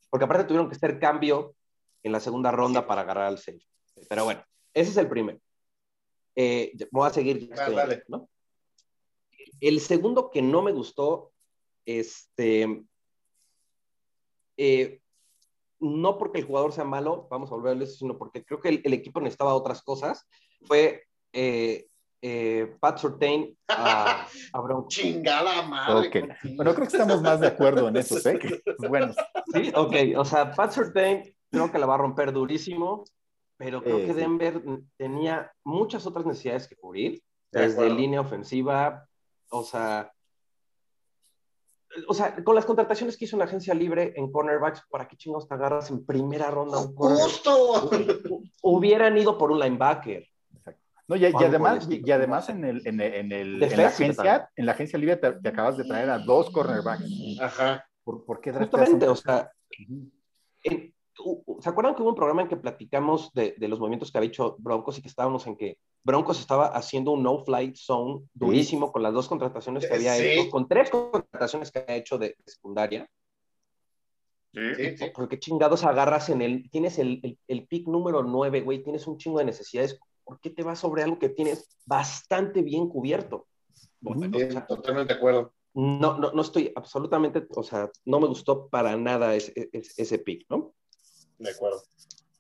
porque aparte tuvieron que hacer cambio en la segunda ronda para agarrar al safety. Pero bueno, ese es el primero. Eh, voy a seguir. ¿no? El segundo que no me gustó, este, eh, no porque el jugador sea malo, vamos a volver a eso, sino porque creo que el, equipo necesitaba otras cosas, fue eh, eh, Pat Surtain a, a Bronco. Chingada madre. Okay. Bueno, creo que estamos más de acuerdo en eso, ¿eh? bueno. Sí, ok. O sea, Pat Surtain creo que la va a romper durísimo, pero creo que Denver tenía muchas otras necesidades que cubrir, desde línea ofensiva, o sea, o sea, con las contrataciones que hizo una agencia libre en cornerbacks, ¿para qué chingos te agarras en primera ronda un ¡Justo! Hubieran ido por un linebacker. No, y, además, y, además en, el, en, el, en, la agencia, en la agencia libre te, acabas de traer a dos cornerbacks. Ajá. ¿Por, por qué Justamente, o sea, ¿se acuerdan que hubo un programa en que platicamos de, de, los movimientos que había hecho Broncos y que estábamos en que Broncos estaba haciendo un no-flight zone durísimo con las dos contrataciones que había hecho, con tres contrataciones que había hecho de, secundaria? Sí, sí. Porque chingados agarras en el, tienes el, el, el pick número 9, güey, tienes un chingo de necesidades ¿por qué te vas sobre algo que tienes bastante bien cubierto? totalmente de acuerdo. No, no, no estoy absolutamente, o sea, no me gustó para nada ese, ese, pick, ¿no? De acuerdo.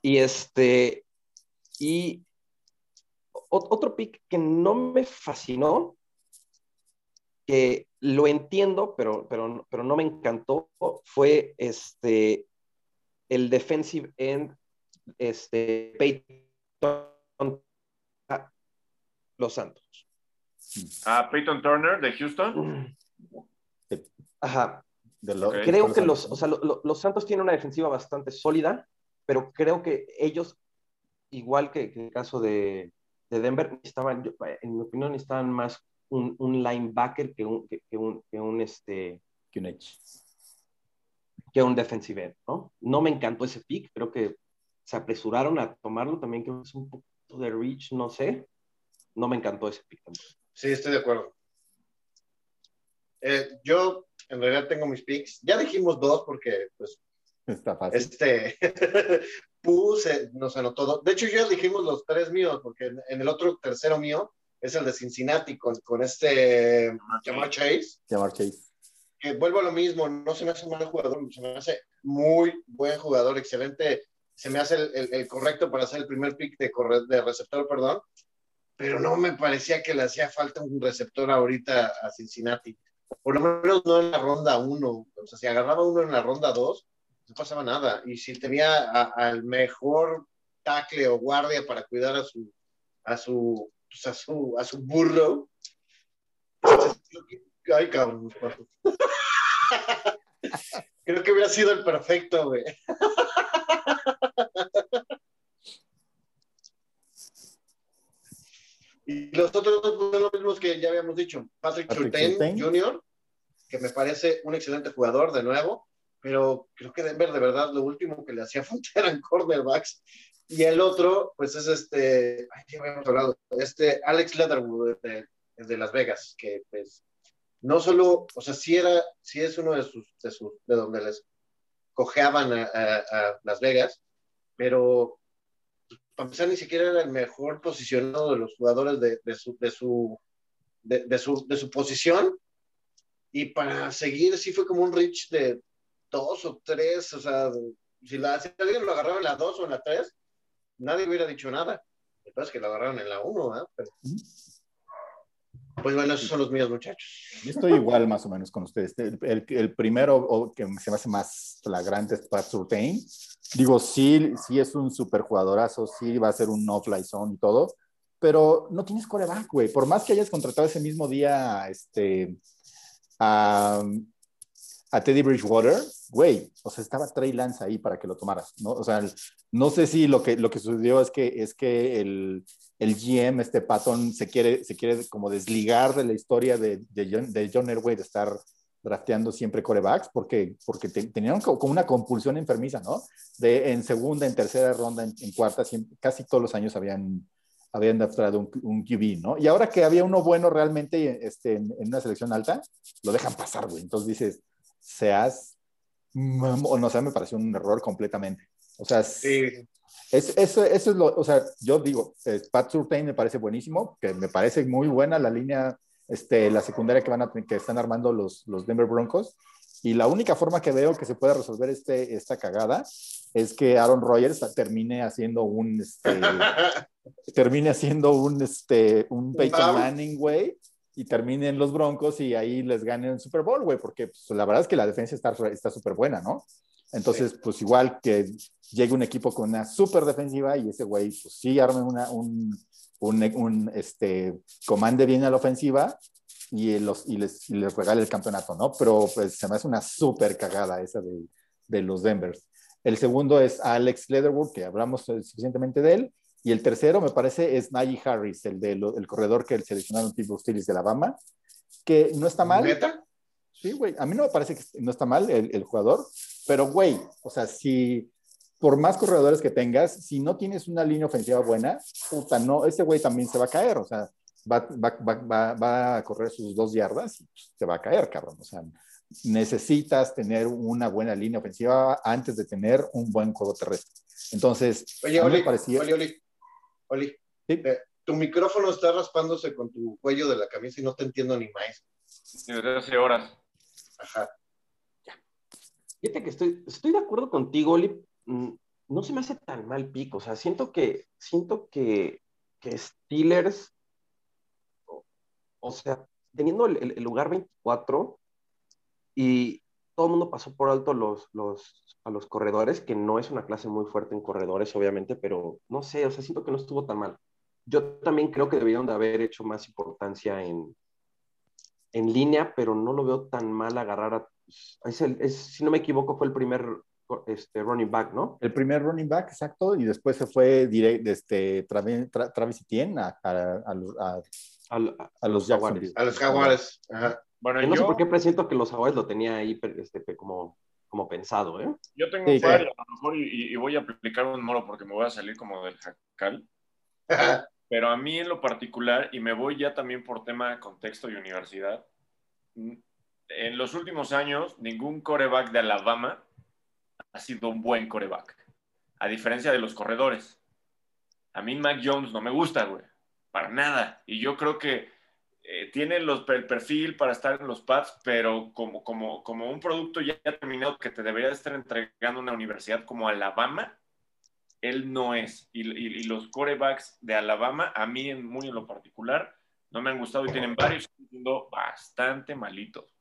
Y este, y otro pick que no me fascinó, que lo entiendo, pero, pero, pero no me encantó, fue este, el defensive end, este, Peyton los Santos. Ah, Peyton Turner de Houston. Ajá. Creo que los, o sea, los Santos tienen una defensiva bastante sólida, pero creo que ellos, igual que, el caso de, de Denver, estaban, en mi opinión, estaban más un, un linebacker que un, que, un, que un, este, que un edge. Que un defensive end, ¿no? No me encantó ese pick, creo que se apresuraron a tomarlo, también creo que es un poquito de reach, no sé no me encantó ese pick Sí, estoy de acuerdo. Eh, yo en realidad tengo mis picks. Ya dijimos dos porque, pues, Está fácil. Este, puse, nos anotó. De hecho, ya dijimos los tres míos, porque en, el otro tercero mío es el de Cincinnati con, con este Jamar Chase. Jamar Chase. Que vuelvo a lo mismo, no se me hace un mal jugador, se me hace muy buen jugador, excelente. Se me hace el, el, correcto para hacer el primer pick de, de receptor, perdón pero no me parecía que le hacía falta un receptor ahorita a Cincinnati. Por lo menos no en la ronda 1. O sea, si agarraba uno en la ronda 2, no pasaba nada. Y si tenía al mejor tackle o guardia para cuidar a su, a su, pues a su, a su burro, ay, cabrón. Creo que hubiera sido el perfecto, güey. Y los otros dos son los mismos que ya habíamos dicho. Patrick, Patrick Jr., que me parece un excelente jugador de nuevo, pero creo que Denver de verdad lo último que le hacía falta eran cornerbacks. Y el otro, pues es este, ay, ya habíamos hablado, este Alex Leatherwood de, de, Las Vegas, que pues no solo, o sea, sí era, sí es uno de sus, de, sus, de donde les cojeaban a, a Las Vegas, pero para empezar, ni siquiera era el mejor posicionado de los jugadores de, su, de, su, de, su, de su posición. y para seguir sí fue como un reach de dos o tres, o sea, si, la, si alguien lo agarraba en la dos o en la tres, nadie hubiera dicho nada. Pasa es que lo agarraron en la uno, ¿eh? Pues bueno, esos son los míos, muchachos. Yo estoy igual más o menos con ustedes. El, el, el primero que se me hace más flagrante es Pat Surtain. Digo, sí, sí es un super jugadorazo, sí va a ser un no-fly zone y todo, pero no tienes coreback, güey. Por más que hayas contratado ese mismo día este, a, a Teddy Bridgewater, güey, o sea, estaba Trey Lance ahí para que lo tomaras, ¿no? O sea, no sé si lo que, lo que sucedió es que, es que el, el GM, este Patton, se quiere, se quiere como desligar de la historia de, de, John, de de estar drafteando siempre corebacks, porque, porque te, tenían como una compulsión enfermiza, ¿no? De en segunda, en tercera ronda, en, en cuarta, siempre, casi todos los años habían, habían draftado un, un, QB, ¿no? Y ahora que había uno bueno realmente este, en, en una selección alta, lo dejan pasar, güey. Entonces dices, seas, o no sé, me pareció un error completamente. O sea, Sí, es, eso, eso es lo, o sea, yo digo, eh, Pat Surtain me parece buenísimo, que me parece muy buena la línea, este, la secundaria que van a, que están armando los, los Denver Broncos. Y la única forma que veo que se pueda resolver este, esta cagada es que Aaron Rodgers termine haciendo un, este, termine haciendo un, este, un Peyton. Manning, güey, y terminen los Broncos y ahí les ganen el Super Bowl, güey, porque pues, la verdad es que la defensa está está súper buena, ¿no? Entonces, pues igual que llegue un equipo con una súper defensiva y ese güey, pues sí arme una, un, un, un, este, comande bien a la ofensiva y, los, y, les, y les regale el campeonato, ¿no? Pero pues se me hace una súper cagada esa de, de los Denvers. El segundo es Alex Leatherwood, que hablamos suficientemente de él. Y el tercero, me parece, es Najee Harris, el, de lo, el corredor que seleccionaron Pittsburgh Steelers de Alabama, que no está mal. ¿Neta? Sí, güey. A mí no me parece que no está mal el, el jugador, pero, güey, o sea, si por más corredores que tengas, si no tienes una línea ofensiva buena, puta, no, ese güey también se va a caer, o sea, va, va, va, va, a correr sus dos yardas y se va a caer, cabrón. O sea, necesitas tener una buena línea ofensiva antes de tener un buen juego terrestre. Entonces, Oye, a mí Oli, me parecía... Oli, Oli, Oli, Sí. eh, tu micrófono está raspándose con tu cuello de la camisa y no te entiendo ni más. Desde hace horas. Ajá. Fíjate que estoy, estoy de acuerdo contigo, Oli. No se me hace tan mal pico. O sea, siento que, siento que, que Steelers, o, sea, teniendo el, el- lugar 24 y todo el mundo pasó por alto los, los, a los corredores, que no es una clase muy fuerte en corredores, obviamente, pero no sé, o sea, siento que no estuvo tan mal. Yo también creo que debieron de haber hecho más importancia en, en línea, pero no lo veo tan mal agarrar a... Es el- es- si no me equivoco, fue el primer este, running back, ¿no? El primer running back, exacto, y después se fue directo, este, Travis, Tra- Travis Etienne a, a, a, los- a- Al- a- a los Jaguares. A los jaguares. Ajá. Bueno, no sé por qué presiento que los jaguares lo tenía ahí este, como, como pensado, ¿eh? yo tengo Sí, un par, sí. a lo mejor, y, y- y voy a aplicar un moro porque me voy a salir como del jacal. Ajá. Pero a mí en lo particular, y me voy ya también por tema de contexto y universidad, en los últimos años ningún coreback de Alabama ha sido un buen coreback, a diferencia de los corredores. A mí Mac Jones no me gusta, güey, para nada. Y yo creo que eh, tiene los, el perfil para estar en los pads, pero como, como, como un producto ya terminado que te debería de estar entregando una universidad como Alabama, él no es. Y, y- y los corebacks de Alabama, a mí en, muy en lo particular, no me han gustado y tienen varios siendo bastante malitos.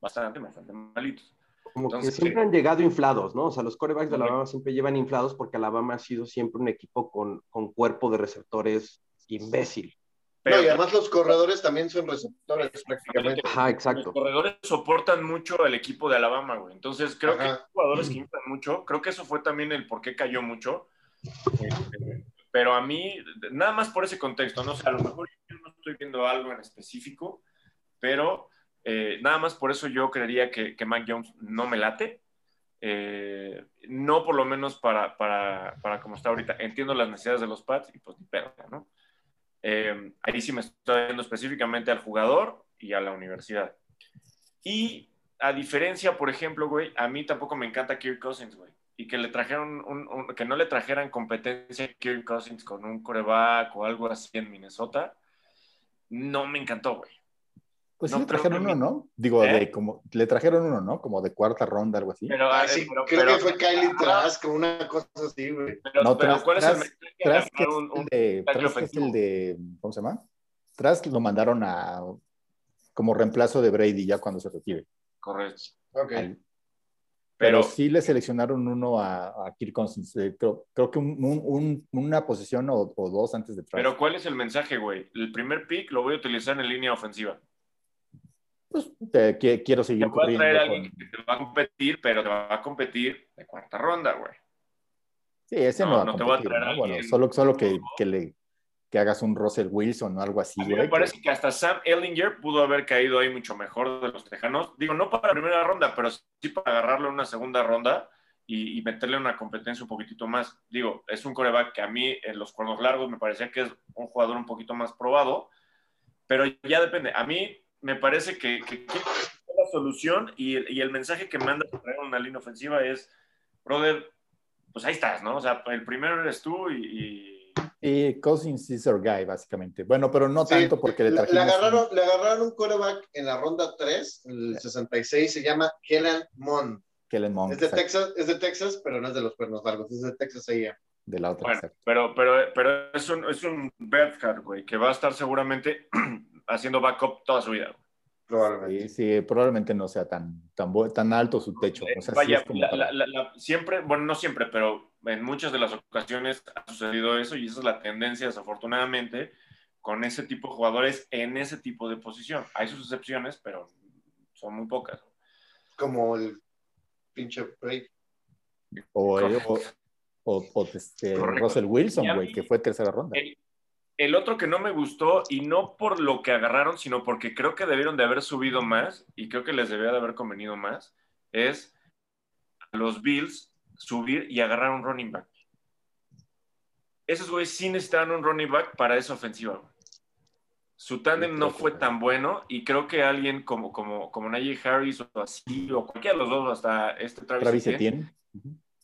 Bastante, bastante malitos. Como Entonces, que siempre sí. han llegado inflados, ¿no? O sea, los corebacks de. Alabama siempre llevan inflados porque Alabama ha sido siempre un equipo con, con cuerpo de receptores imbécil. Pero no, y además los corredores también son receptores prácticamente. Ajá, los exacto. corredores soportan mucho al equipo de Alabama, güey. Entonces creo que Ajá. hay jugadores que inflan mucho. Creo que eso fue también el por qué cayó mucho. Este, pero a mí, nada más por ese contexto, no sé, a lo mejor yo no estoy viendo algo en específico, pero eh, nada más por eso yo creería que, que Mac Jones no me late. Eh, no por lo menos para, para, para como está ahorita. Entiendo las necesidades de los Pats y pues ni pedo, ¿no? Eh, ahí sí me estoy viendo específicamente al jugador y a la universidad. Y a diferencia, por ejemplo, güey, a mí tampoco me encanta Kirk Cousins, güey. Y que le trajeron un, que no le trajeran competencia a Kirk Cousins con un coreback o algo así en Minnesota, no me encantó, güey. Pues sí le trajeron uno, ¿no? Digo, ¿Eh? de como, le trajeron uno, ¿no? Como de cuarta ronda, algo así. Pero, Ah, eh, sí, pero- creo pero- que fue Kylie Trask o una cosa así, güey. Pero, No, pero Trask- ¿cuál es el Trask- mensaje de Trask es agarrar un- el un- de, tackle Trask es ofensivo? el de, ¿cómo se llama? Trask lo mandaron a como reemplazo de Brady ya cuando se retire. Correcto. Ok. Pero, Pero sí le seleccionaron uno a, a Kirk Cousins. eh, creo, creo que un- una posición o, o dos antes de Trask. pero ¿cuál es el mensaje, güey? El primer pick lo voy a utilizar en línea ofensiva. Pues, te- qui- quiero Te seguir voy a traer a alguien que te va a competir, pero te va a competir de cuarta ronda, güey. Sí, ese no, No, va a no te voy a competir, traer ¿no? a Bueno, alguien- solo, solo que, que le que hagas un Russell Wilson o algo así, A mí güey. me parece que hasta Sam Ellinger pudo haber caído ahí mucho mejor de los Tejanos. Digo, no para la primera ronda, pero sí para agarrarlo en una segunda ronda y, y meterle una competencia un poquitito más. Digo, es un coreback que a mí en los cuernos largos me parecía que es un jugador un poquito más probado, pero ya depende. A mí me parece que, que, que la solución y el, y el mensaje que manda traer una línea ofensiva es, brother, pues ahí estás, ¿no? O sea, el primero eres tú y... y Y Cousins is our guy, básicamente. Bueno, pero no Sí, tanto porque le le, un- agarraron, le agarraron un quarterback en la ronda 3, el 66, se llama Kellen Mond. Kellen Mond, Es de, exacto, Texas, es de Texas, pero no es de los cuernos largos, es de Texas AM. de la otra. Bueno, pero, pero, pero es un, es un Berthard, güey, que va a estar seguramente haciendo backup toda su vida. Probablemente. Sí, sí, probablemente no sea tan, tan, alto su techo. O sea, sí Vaya, es como la- para- la- la- la- siempre, bueno, no siempre, pero en muchas de las ocasiones ha sucedido eso y esa es la tendencia, desafortunadamente, con ese tipo de jugadores en ese tipo de posición. Hay sus excepciones, pero son muy pocas. Como el pinche Brady. o, eh, o, o- o, este, Correcto. Russell Wilson, güey, que fue tercera ronda. El, el otro que no me gustó, y no por lo que agarraron, sino porque creo que debieron de haber subido más, y creo que les debía de haber convenido más, es a los Bills subir y agarrar un running back. Esos güeyes sí necesitaban un running back para esa ofensiva. güey. Su tándem no fue tan bueno, y creo que alguien como, como, como Najee Harris o así, o cualquiera de los dos, hasta este Travis, Travis Etienne,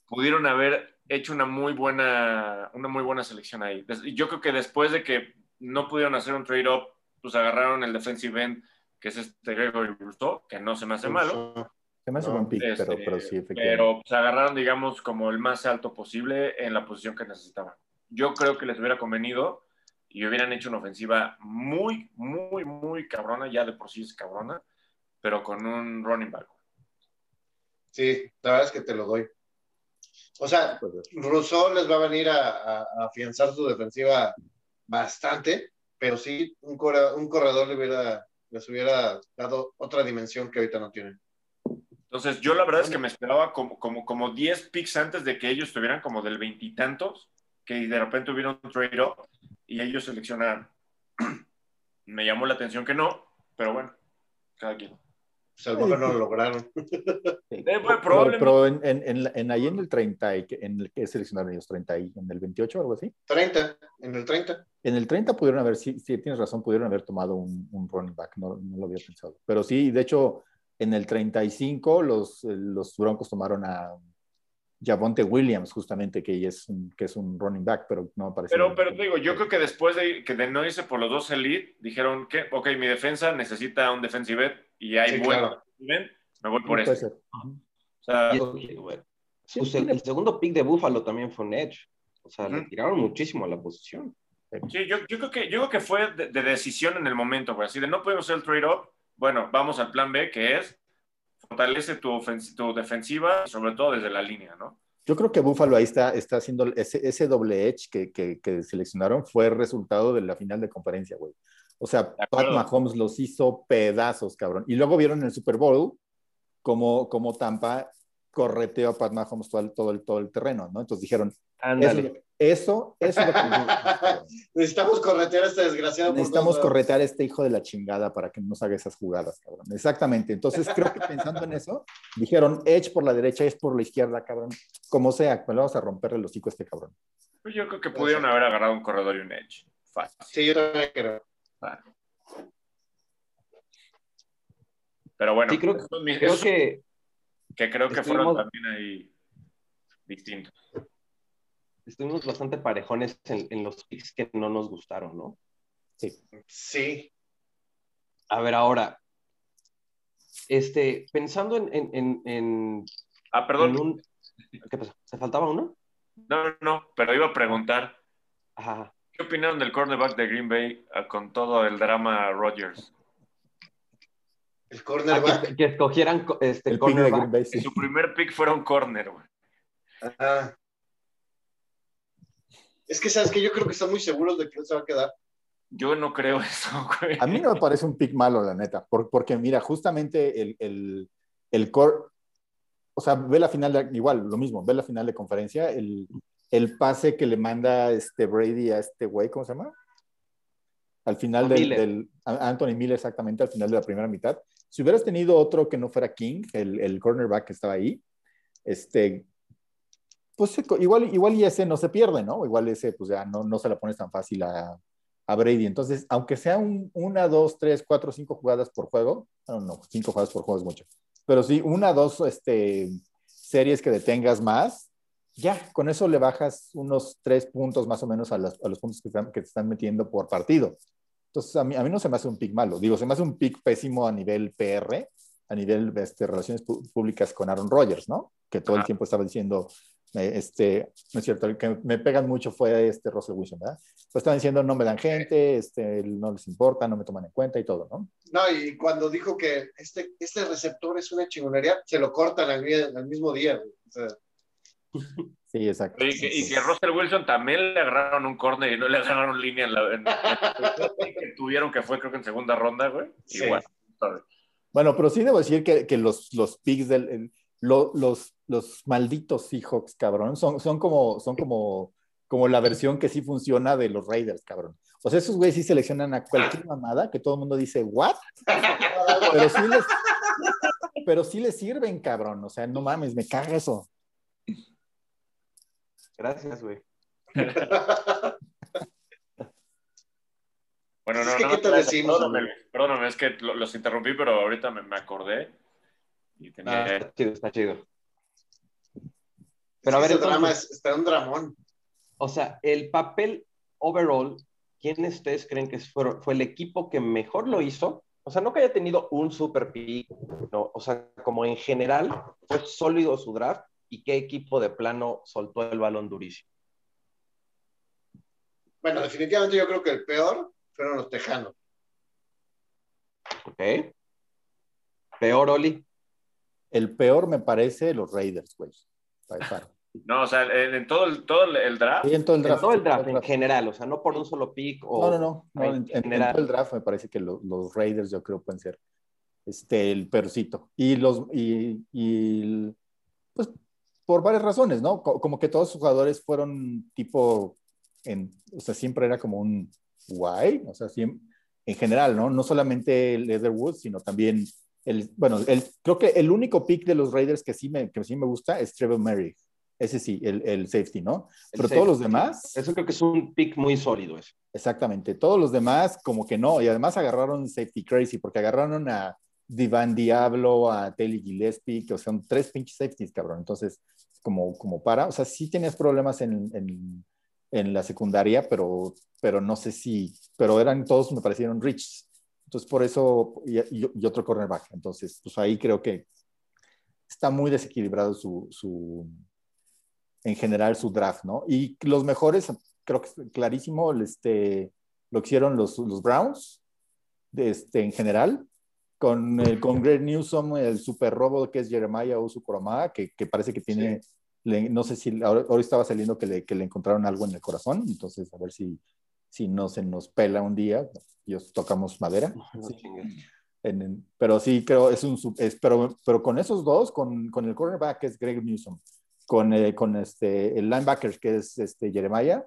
pudieron haber hecho una muy buena, una muy buena selección ahí. Yo creo que después de que no pudieron hacer un trade-up, pues agarraron el defensive end, que es este Gregory Rousseau, que no se me hace malo. Se me hace No, buen pick, Este, pero, pero sí, efectivamente. pero pues, agarraron, digamos, como el más alto posible en la posición que necesitaban. Yo creo que les hubiera convenido y hubieran hecho una ofensiva muy, muy, muy cabrona, ya de por sí es cabrona, pero con un running back. Sí, la verdad es que te lo doy. O sea, Pues, Rousseau les va a venir a, a- a afianzar su defensiva bastante, pero sí, un, corre- un corredor le hubiera, les hubiera dado otra dimensión que ahorita no tienen. Entonces, yo la verdad es que me esperaba como, como, como 10 picks antes de que ellos estuvieran como del veintitantos, que de repente hubiera un trade-up y ellos seleccionaron. me llamó la atención que no, pero bueno, cada quien. Pues a lo mejor no lo lograron. sí. Eh, probablemente- Pero en, en, en, ahí en el 30, y que- en el que seleccionaron ellos 30 y en el 28 o algo así. 30, en el 30. En el 30 pudieron haber, sí, sí, tienes razón, pudieron haber tomado un, un running back, no, no lo había pensado. Pero sí, de hecho, en el 35 los, los Broncos tomaron a Javonte Williams, justamente, que es un, que es un running back, pero no me parece. Pero, pero te digo, yo creo que después de, que de no irse por los dos elite, dijeron que, ok, mi defensa necesita un defensive end y hay Sí, buen claro. me voy por Puede este. ser. Ujú. O sea, que, bueno, su se- el segundo pick de Buffalo también fue un edge. O sea, le Ujú. tiraron muchísimo a la posición. Sí, yo, yo creo que, yo creo que fue de, de decisión en el momento, güey. Así de no podemos hacer el trade-up. Bueno, vamos al plan B, que es fortalece tu, tu defensiva, sobre todo desde la línea, ¿no? Yo creo que Buffalo ahí está, está haciendo ese, ese doble edge que, que, que seleccionaron fue resultado de la final de conferencia, güey. O sea, Pat. Mahomes los hizo pedazos, cabrón. Y luego vieron en el Super Bowl como, como Tampa correteó a Pat Mahomes todo el, todo el, todo el terreno, ¿no? Entonces dijeron, eso, Ándale. eso, eso es lo que Necesitamos corretear a este desgraciado. necesitamos corretear a este hijo de la chingada para que no nos haga esas jugadas, cabrón. Exactamente. Entonces creo que pensando en eso, dijeron, Edge por la derecha, es por la izquierda, cabrón. Como sea, pues vamos a romperle los hocico a este cabrón. Pues yo creo que pudieron haber agarrado un corredor y un edge. Fácil. Sí, yo también creo. Pero bueno, Sí, creo- esos son mis- Creo esos que que creo que fueron también ahí distintos. estuvimos bastante parejones en, en los picks que no nos gustaron, ¿no? Sí. Sí. A ver, ahora, este, pensando en, en, en, en- Ah, perdón. en un... ¿Qué pasó? ¿Se faltaba uno? No, no, no, pero iba a preguntar, Ajá. ¿Qué opinaron del cornerback de Green Bay ah, con todo el drama Rodgers? El Ah, cornerback. que, que escogieran co- este, El de cornerback. Green Bay, Que sí. su primer pick fuera un corner, güey. Es que, ¿sabes que Yo creo que están muy seguros de que él se va a quedar. Yo no creo eso, güey. A mí no me parece un pick malo, la neta, por- porque mira, justamente el, el, el core, o sea, ve la final, de- igual, lo mismo, ve la final de conferencia, el, el pase que le manda este Brady a este güey, ¿cómo se llama? Al final del, Miller. del- a Anthony Miller, exactamente, al final de la primera mitad. Si hubieras tenido otro que no fuera King, el, el cornerback que estaba ahí, este, pues igual, igual y ese no se pierde, ¿no? Igual ese, pues ya no, no se la pones tan fácil a, a Brady. Entonces, aunque sea un, una, dos, tres, cuatro, cinco jugadas por juego, no, no, cinco jugadas por juego es mucho, pero sí, una, dos este, series que detengas más, ya, con eso le bajas unos tres puntos más o menos a, las- a los puntos que, están, que te están metiendo por partido. Entonces, a mí, a mí no se me hace un pick malo. Digo, se me hace un pick pésimo a nivel PR, a nivel este, relaciones públicas con Aaron Rodgers, ¿no? Que todo el Ajá. tiempo estaba diciendo, eh, este, no es cierto, el que me pegan mucho fue este Russell Wilson, ¿verdad? Pues estaban diciendo, no me dan gente, este, no les importa, no me toman en cuenta y todo, ¿no? No, y cuando dijo que este, este receptor es una chingonería, se lo cortan al, al mismo día. O sea, Sí, exacto. Y que, y que Russell Wilson también le agarraron un corner y no le agarraron línea en la en- que tuvieron que fue creo que en segunda ronda, güey. Sí. Igual. Bueno, pero sí debo decir que, que los, los picks del. el- lo- los, los malditos Seahawks, cabrón, son, son, como, son como, como la versión que sí funciona de los Raiders, cabrón. O sea, esos güeyes sí seleccionan a cualquier mamada que todo el mundo dice, ¿what? Pero sí les, pero sí les sirven, cabrón. O sea, no mames, me caga eso. Gracias, güey. Bueno, Es no, que, no, ¿qué te no, decimos, Perdóname, es que lo- los interrumpí, pero ahorita me, me acordé. Y Ah, tenía... está chido, está chido. Pero a ver, ese drama entonces- es, está un dramón. O sea, el papel overall, ¿quién ustedes creen que fue, fue el equipo que mejor lo hizo? O sea, no que haya tenido un super pick, no, o sea, como en general fue sólido su draft y qué equipo de plano soltó el balón durísimo. Bueno, definitivamente yo creo que el peor fueron los tejanos. ¿Ok? Peor, Oli. El peor me parece los Raiders, güey. No, o sea, en, en todo, el, todo el- draft, Sí, en todo el En draft. todo el draft, en general, o sea, no por un solo pick o... No, no, no. no, en en, en- en general. todo el draft me parece que lo- los Raiders yo creo pueden ser este, el percito. Y los, y, y, pues por varias razones, ¿no? Co- Como que todos los jugadores fueron tipo, en, o sea, siempre era como un guay, o sea, siem- en general, ¿no? No solamente Leatherwood, sino también el, bueno, el, creo que el único pick de los Raiders que sí me, que sí me gusta es Trevor Murray. Ese sí, el, el safety, ¿no? El Pero safety. todos los demás, Eso creo que es un pick muy sólido eso. Exactamente. Todos los demás, como que no. Y además agarraron Safety Crazy, porque agarraron a Divan Diablo, a Telly Gillespie, que son tres pinches safeties, cabrón. Entonces, como, como para. O sea, sí tenías problemas en, en, en la secundaria, pero, pero no sé si. Pero eran todos, me parecieron rich. Entonces, por eso. Y, y- y otro cornerback. Entonces, pues ahí creo que está muy desequilibrado su. su en general su draft, ¿no? Y los mejores, creo que es clarísimo, este, lo hicieron los, los Browns, este, en general, con, el, con Greg Newsom, el super robo que es Jeremiah Osu Koroma, que, que parece que tiene, le- no sé si, ahora, ahora estaba saliendo que le, que le encontraron algo en el corazón, entonces a ver si, si no se nos pela un día, y os tocamos madera. No Sí. En- en- pero sí, creo, es un, es, pero, pero con esos dos, con, con el cornerback que es Greg Newsom, con, eh, con este, el linebacker que es este, Jeremiah,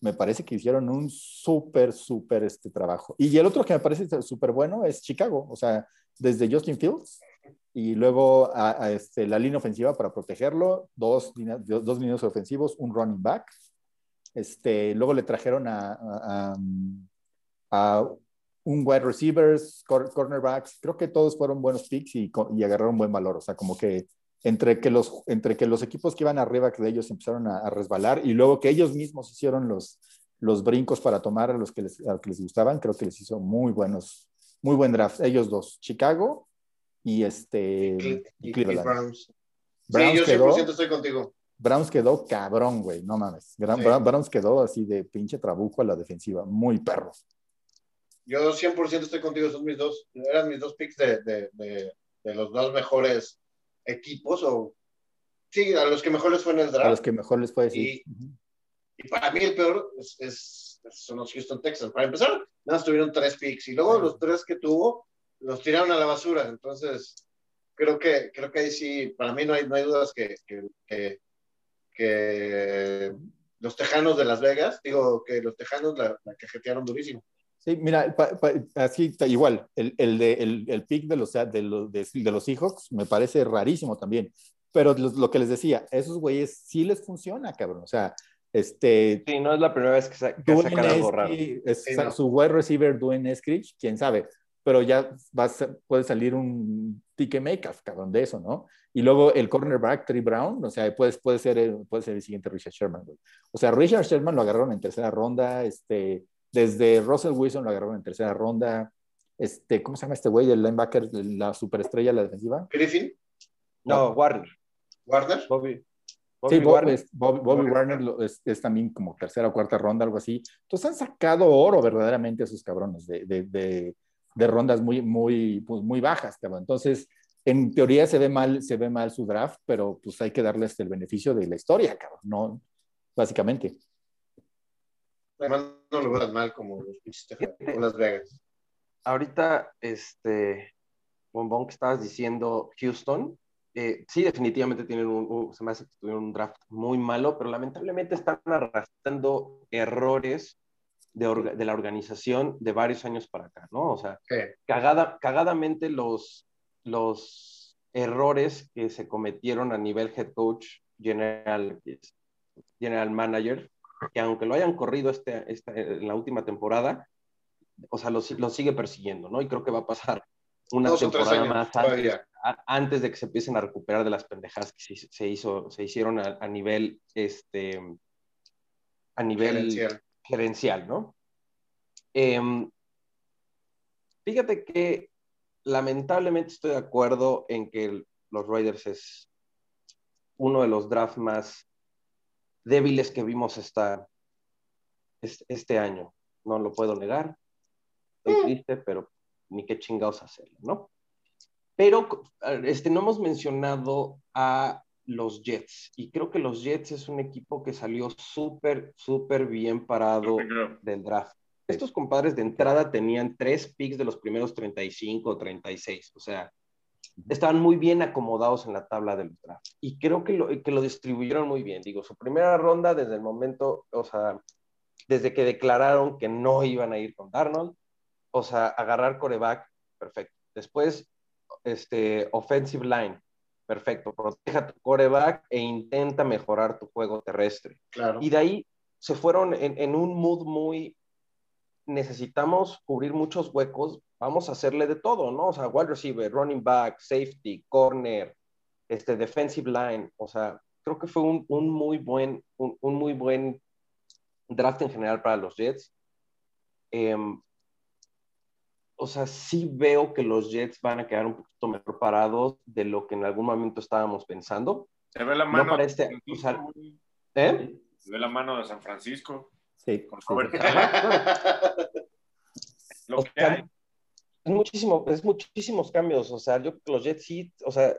me parece que hicieron un súper, súper este trabajo. Y el otro que me parece súper bueno es Chicago, o sea, desde Justin Fields y luego a, este, la línea ofensiva para protegerlo, dos, líneas- dos líneas ofensivos, un running back. Este, luego le trajeron a, a- un wide receivers, cor- cornerbacks, creo que todos fueron buenos picks y, y agarraron buen valor, o sea, como que entre que los, entre que los equipos que iban arriba de ellos empezaron a, a resbalar y luego que ellos mismos hicieron los, los brincos para tomar a los que les, a los que les gustaban, creo que les hizo muy buenos, muy buen draft. Ellos dos, Chicago y este Y, y y Cleveland. Browns. Browns sí, yo quedó- 100% estoy contigo. Browns quedó cabrón, güey, no mames. Gra- Sí. Bra- Browns quedó así de pinche trabuco a la defensiva, muy perro. Yo 100% estoy contigo, son mis dos, eran mis dos picks de, de, de, de los dos mejores equipos, o sí, a los que mejor les fue en el A draft. los que mejor les puede decir. Y- Y para mí el peor es, es- son los Houston Texans. Para empezar, nada más tuvieron tres picks y luego los tres que tuvo los tiraron a la basura. Entonces, creo que, creo que ahí sí, para mí no hay, no hay dudas que, que, que- que los Tejanos de Las Vegas, digo que los Tejanos la, la cajetearon durísimo. Sí, mira, pa- pa- así igual, el, el, de, el, el pick de los, de, los, de, de los Seahawks me parece rarísimo también. Pero lo, lo que les decía, esos güeyes sí les funciona, cabrón. O sea, este, Sí, no es la primera vez que, sa- que sacan algo raro. Es- Sí, no. su wide receiver Dwayne Eskridge, quién sabe, pero ya va a ser- puede salir un ticket Metcalf, cabrón, de eso, ¿no? Y luego el cornerback, Trey Brown, o sea, puede, puede, ser, puede ser el siguiente Richard Sherman, güey. O sea, Richard Sherman lo agarraron en tercera ronda, este, desde Russell Wilson lo agarraron en tercera ronda, este, ¿cómo se llama este güey, el linebacker, la superestrella de la defensiva? Griffin, No, Warner. Warner. Bobby. Bobby Sí, Bob- Warner. es- Bobby, Bobby Bobby Warner lo- es, es también como tercera o cuarta ronda, algo así. Entonces han sacado oro verdaderamente a esos cabrones de, de, de, de rondas muy, muy, pues, muy bajas, cabrón. Entonces, en teoría se ve mal, se ve mal su draft, pero pues hay que darles el beneficio de la historia, cabrón, ¿no? Básicamente. Además, no lo veas mal como Las Vegas. Ahorita, este, Bombón, que estabas diciendo Houston, eh, sí, definitivamente tienen un, un- se me hace que tuvieron un draft muy malo, pero lamentablemente están arrastrando errores de, orga- de la organización de varios años para acá, ¿no? O sea, Sí. cagada, cagadamente los, los errores que se cometieron a nivel head coach, general, general manager, que aunque lo hayan corrido este, este- en la última temporada, o sea, lo, lo sigue persiguiendo, ¿no? Y creo que va a pasar una Dos temporada más antes, todavía. a- antes de que se empiecen a recuperar de las pendejadas que se, se hizo, se hicieron a, a nivel, este, a nivel Gerencial. gerencial, ¿no? Em, fíjate que lamentablemente estoy de acuerdo en que el- los Raiders es uno de los drafts más débiles que vimos esta, es- este año. No lo puedo negar. Estoy triste, pero ni qué chingados hacerlo, ¿no? Pero este, no hemos mencionado a los Jets. Y creo que los Jets es un equipo que salió súper, súper bien parado del draft. Estos compadres de entrada tenían tres picks de los primeros 35 o 36. O sea, estaban muy bien acomodados en la tabla del draft. Y creo que lo, que lo distribuyeron muy bien. Digo, su primera ronda desde el momento, o sea, desde que declararon que no iban a ir con Darnold, o sea, agarrar coreback, perfecto. Después, este, offensive line, perfecto. Proteja tu coreback e intenta mejorar tu juego terrestre. Claro. Y de ahí se fueron en, en un mood muy, necesitamos cubrir muchos huecos, vamos a hacerle de todo, ¿no? O sea, wide receiver, running back, safety, corner, este, defensive line, o sea, creo que fue un, un muy buen, un, un, muy buen draft en general para los Jets. Eh, o sea, sí veo que los Jets van a quedar un poquito mejor parados de lo que en algún momento estábamos pensando. Se ve la mano. No para este, o sea, ¿eh? Se ve la mano de San Francisco. Sí. Con sí. Robert Lo O que sea, hay. Es muchísimo, es muchísimos cambios. O sea, yo creo que los Jets sí, o sea,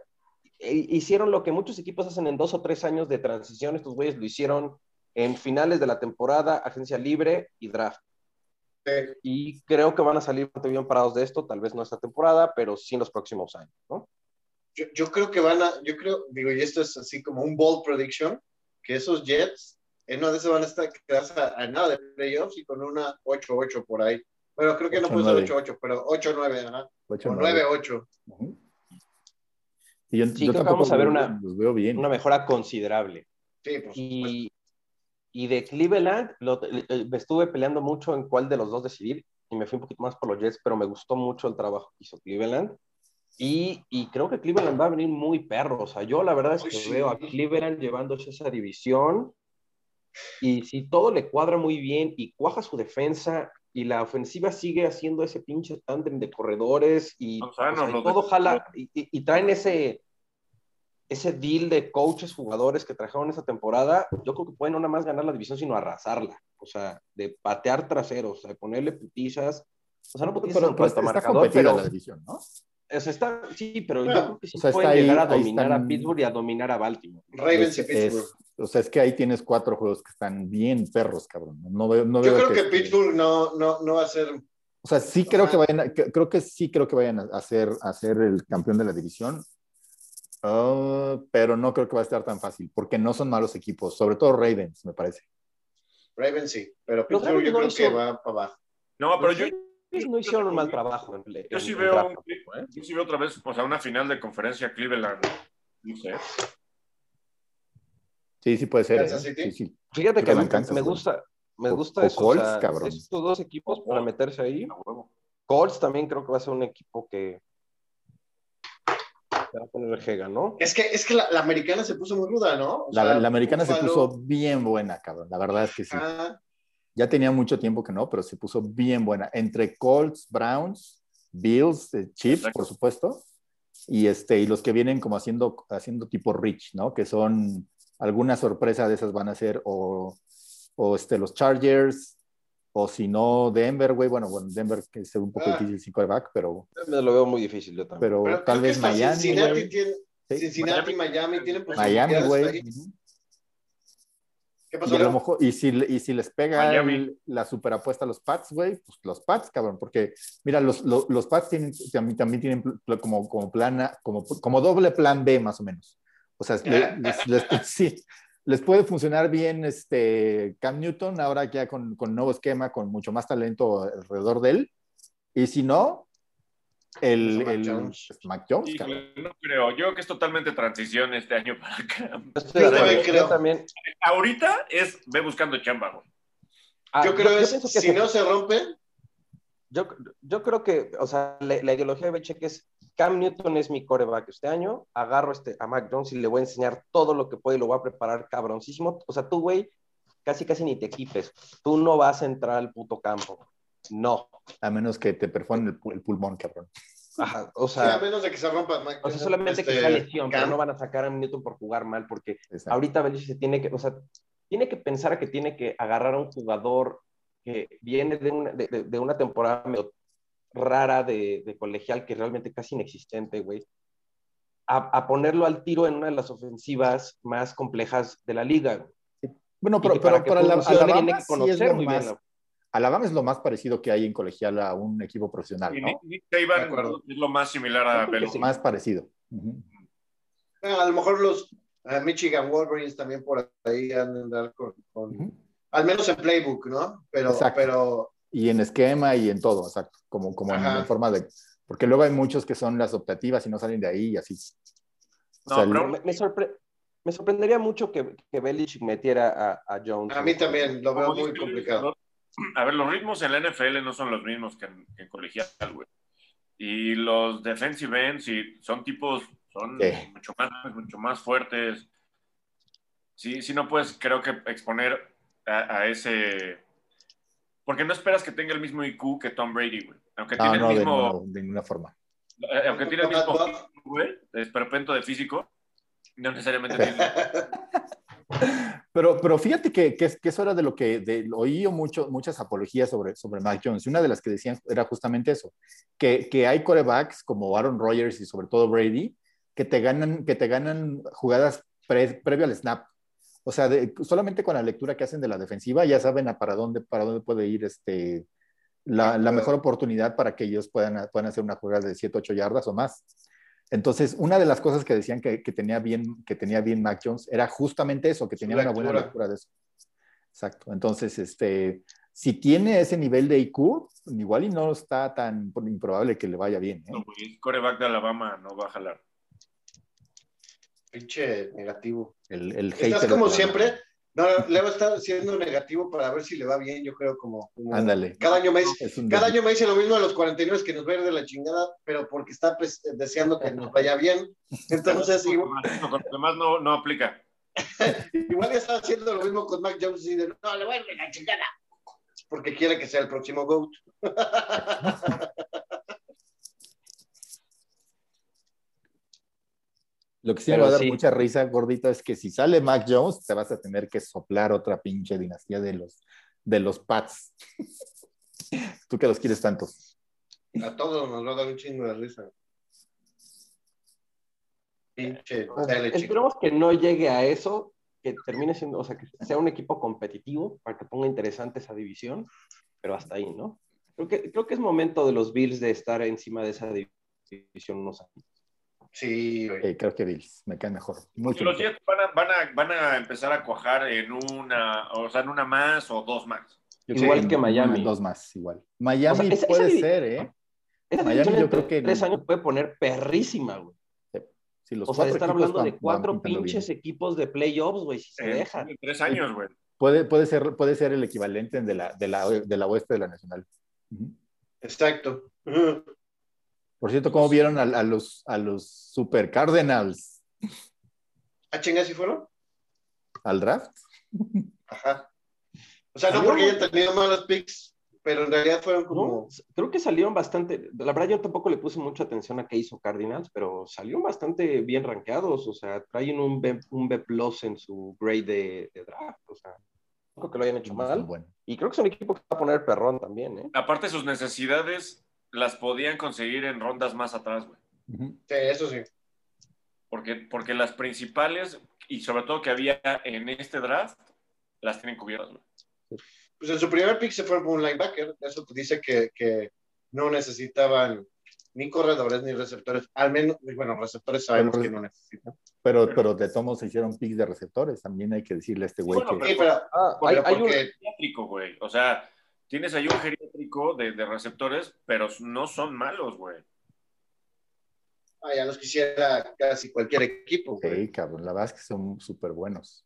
eh, hicieron lo que muchos equipos hacen en dos o tres años de transición. Estos güeyes lo hicieron en finales de la temporada, agencia libre y draft. Sí. Y creo que van a salir bastante bien parados de esto, tal vez no esta temporada, pero sí en los próximos años, ¿no? Yo, yo creo que van a, yo creo, digo, y esto es así como un bold prediction, que esos Jets en una de esas van a estar a, a nada de playoffs y con una 8-8 por ahí. Bueno, creo que no puede ser 8-8, pero 8-9, ajá. Ocho, O nueve. 9-8. Ujú. Y yo, Sí, yo creo que vamos a ver una- los veo bien. Una mejora considerable. Sí, por supuesto. Y, y de Cleveland, lo- eh, me estuve peleando mucho en cuál de los dos decidir y me fui un poquito más por los Jets, pero me gustó mucho el trabajo que hizo Cleveland. Y, y creo que Cleveland va a venir muy perro. O sea, yo la verdad es que sí. veo a Cleveland llevándose esa división. Y si todo le cuadra muy bien y cuaja su defensa y la ofensiva sigue haciendo ese pinche tándem de corredores y, O sea, o sea, no, lo todo de- jala y, y- y traen ese ese deal de coaches, jugadores que trajeron esa temporada, yo creo que pueden no nada más ganar la división, sino arrasarla. O sea, de patear traseros, de ponerle putizas. O sea, no putizas Pero, en pero a está marcador, pero la división, ¿no? o sea, está, sí, pero Bueno, yo creo que sí o sea, pueden ahí- llegar a dominar están- a Pittsburgh y a dominar a Baltimore. Ravens y Pittsburgh. es- o sea, es que ahí tienes cuatro juegos que están bien perros, cabrón. No veo, no Yo creo que este- Pittsburgh no, no, no va a ser. O sea, sí creo que vayan, a- creo que sí creo que vayan a ser, a ser el campeón de la división. Ah, pero no creo que va a estar tan fácil, porque no son malos equipos, sobre todo Ravens, me parece. Ravens sí, pero Pittsburgh yo no creo hizo- que va para abajo. No, pero yo, no hicieron un mal trabajo. En, en- yo sí en veo, ¿eh? yo sí veo otra vez, o sea, una final de conferencia Cleveland. No sé. Sí, sí puede ser. Kansas ¿eh? City. Sí, sí. Fíjate que a mí Cleveland, Kansas, me gusta, me gusta o eso. Colts, o sea, cabrón. estos dos equipos para meterse ahí. A huevo. Colts también creo que va a ser un equipo que se va a poner jega, ¿no? Es que, es que la, la americana se puso muy ruda, ¿no? La, sea, la americana se puso bien buena, cabrón. La verdad es que sí. Ah, Ya tenía mucho tiempo que no, pero se puso bien buena. Entre Colts, Browns, Bills, eh, Chiefs, Exacto. por supuesto, y, este, y los que vienen como haciendo, haciendo tipo Rich, ¿no? Que son alguna sorpresa de esas van a ser o, o este, los Chargers, o si no, Denver, güey. Bueno, bueno, Denver que es un poco Ah. difícil sin quarterback, pero, Me lo veo muy difícil yo también. pero, pero tal vez Miami, Cincinnati, tiene, Sí. Cincinnati, Miami tienen Miami, güey. ¿Qué Y, pasó? a lo mejor, y, si, y si les pega el- la superapuesta a los Pats, güey, pues los Pats, cabrón, porque mira, los, los, los Pats tienen, también, también tienen como, como, plana, como, como doble plan B, más o menos. O sea, le- les, les- sí, les puede funcionar bien este Cam Newton, ahora ya con, con nuevo esquema, con mucho más talento alrededor de él. Y si no, el, Mac el Jones. pues, Mac Jones. Híjole, no creo. Yo creo que es totalmente transición este año para acá. Yo Yo también creo. Yo también. Ahorita es ve buscando chamba, güey. Ah, yo creo es, pienso que si se- no se rompen, yo, yo creo que, o sea, la, la ideología de Belichick es Cam Newton es mi coreback este año, agarro este, a Mac Jones y le voy a enseñar todo lo que puede y lo voy a preparar cabroncísimo. O sea, tú, güey, casi casi ni te equipes. Tú no vas a entrar al puto campo. No. A menos que te perforen el, el pulmón, cabrón. Ajá, o sí, a sea, menos de que se rompa Mac o sea, solamente que este, sea lesión, pero no van a sacar a Newton por jugar mal, porque Exacto. ahorita Belichick se tiene que, o sea, tiene que pensar que tiene que agarrar a un jugador que viene de una, de, de- una temporada medio rara de, de colegial, que realmente casi inexistente, güey, a, a ponerlo al tiro en una de las ofensivas más complejas de la liga. Bueno, pero, que pero, para que pero Ala- funcione tiene Alabama que sí es conocer lo muy más, bien. la- Alabama es lo más parecido que hay en colegial a un equipo profesional, ¿no? Nick, es lo más similar a sí. Más parecido. Ujú. Bueno, a lo mejor los eh, Michigan Wolverines también por ahí andar con, con- Ujú. Al menos en playbook, ¿no? Pero, Exacto. pero Y en esquema y en todo, exacto. Como, como en, Ajá. en forma de. Porque luego hay muchos que son las optativas y no salen de ahí y así. O No, sea, pero- Me, me sorpre- me sorprendería mucho que, que Belichick metiera a, a Jones. a mí también lo veo muy complicado. A ver, los ritmos en la NFL no son los mismos que en, que en colegial, güey. Y los defensive ends sí, son tipos, son Sí. mucho, más, mucho más fuertes. Sí, sí no puedes, creo que, exponer a, a ese... Porque no esperas que tenga el mismo IQ que Tom Brady, güey. Aunque no, tiene no, el de, mismo... ninguna- de ninguna forma. eh, Aunque tiene el mismo güey, es perpento de físico, no necesariamente tiene... Pero, pero fíjate que, que, es- que eso era de lo que de, oí yo mucho, muchas apologías sobre, sobre Mac Jones. Y una de las que decían era justamente eso, que, que hay corebacks como Aaron Rodgers y sobre todo Brady que te ganan, que te ganan jugadas pre- previo al snap. O sea, de- solamente con la lectura que hacen de la defensiva ya saben a para dónde, para dónde puede ir este, la, la mejor oportunidad para que ellos puedan, puedan hacer una jugada de 7, 8 yardas o más. Entonces, una de las cosas que decían que, que tenía bien, que tenía bien Mac Jones era justamente eso, que tenía una buena lectura. de eso. Exacto. Entonces, este, si tiene ese nivel de IQ, igual y no está tan improbable que le vaya bien. ¿eh? No, el coreback de Alabama no va a jalar. Pinche negativo. El, el Estás hater como siempre. No, Leo está siendo negativo para ver si le va bien, yo creo como... como- Ándale. Cada año me dice, cada año me dice lo mismo a los 49 que nos va a ir de la chingada, pero porque está pues, deseando que nos vaya bien. Entonces, igual, Con los demás no, no aplica. igual ya está haciendo lo mismo con Mac Jones y de, no, le voy a ir de la chingada. porque quiere que sea el próximo GOAT. Lo que sí me va a dar sí. mucha risa, gordito, es que si sale Mac Jones, te vas a tener que soplar otra pinche dinastía de los, de los Pats. Tú que los quieres tanto. A todos nos va a dar un chingo de risa. Pinche Belichick. esperemos que no llegue a eso, que termine siendo, o sea, que sea un equipo competitivo para que ponga interesante esa división, pero hasta ahí, ¿no? Creo que, creo que es momento de los Bills de estar encima de esa división unos años. Sí, güey. Eh, creo que Bills, me cae mejor. Mucho Los mejor. Jets van a, van, a, van a empezar a cuajar en una, o sea, en una más o dos más. Yo Igual que Miami. Dos más, igual. Miami O sea, esa- puede esa- ser, ¿eh? Esa Miami yo en creo que- tres años puede poner perrísima, güey. Si los O sea, equipos hablando van- de cuatro pinches bien. equipos de playoffs, güey, si se En, deja. en tres años, güey. Puede, puede, ser, puede ser el equivalente de la, de, la, de la oeste de la nacional. Exacto. Por cierto, ¿cómo vieron a, a los, a los Super Cardinals ¿A chingas si fueron? al draft? Ajá. O sea, no porque hayan tenido malos picks, pero en realidad fueron No, como. creo que salieron bastante. La verdad, yo tampoco le puse mucha atención a qué hizo Cardinals, pero salieron bastante bien rankeados. O sea, traen un B, un B plus en su grade de, de draft. O sea, no creo que lo hayan hecho mal. Bueno. Y creo que es un equipo que va a poner perrón también, ¿eh? Aparte, sus necesidades las podían conseguir en rondas más atrás, güey. Sí, eso sí. Porque, porque las principales, y sobre todo que había en este draft, las tienen cubiertas, güey. Pues en su primer pick se por un linebacker. Eso te dice que, que no necesitaban ni corredores ni receptores. Al menos, bueno, receptores sabemos Pero- que no necesitan. Pero, pero de todos se hicieron picks de receptores. También hay que decirle a este güey Bueno, que. Pero, Ah, hay, pero hay un- porque. O sea, tienes ahí un geriátrico de, de receptores, pero no son malos, güey. ah, ya los quisiera casi cualquier equipo. güey. Sí, cabrón, la verdad es que son súper buenos.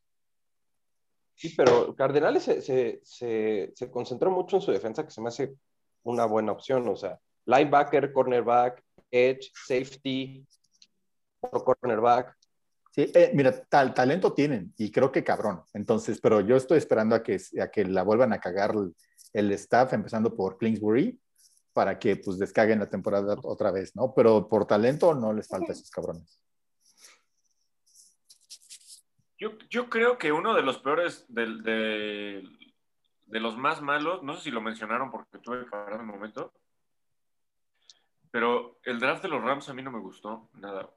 Sí, pero Cardenales se, se, se, se concentró mucho en su defensa, que se me hace una buena opción. O sea, linebacker, cornerback, edge, safety, otro cornerback. Sí, eh, mira, tal, talento tienen y creo que cabrón. Entonces, pero yo estoy esperando a que, a que la vuelvan a cagar el, staff, empezando por Kingsbury, para que pues descaguen la temporada otra vez, ¿no? Pero por talento no les falta a esos cabrones. Yo, yo creo que uno de los peores, del- de, de los más malos, no sé si lo mencionaron porque tuve que parar un momento, pero el draft de los Rams a mí no me gustó nada.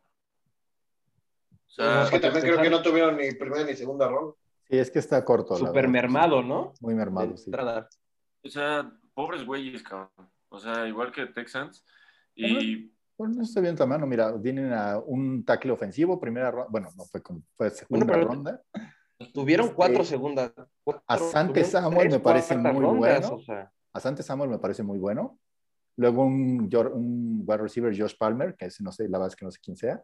O sea, es que también creo que no tuvieron ni primera ni segunda ronda. Sí, es que está corto. verdad. mermado, ¿no? Muy mermado, sí. O sea, pobres güeyes, cabrón. O sea, igual que Texans. Y Bueno, no está bien la mano. Mira, vienen a un tackle ofensivo, primera ronda. Bueno, no fue como fue segunda Bueno, pero- ronda. Tuvieron cuatro Sí. segundas. cuatro- Asante Samuel me parece muy rondas, bueno. o sea. Asante Samuel me parece muy bueno. Luego un, wide receiver, Josh Palmer, que ese no sé, la verdad es que no sé quién sea.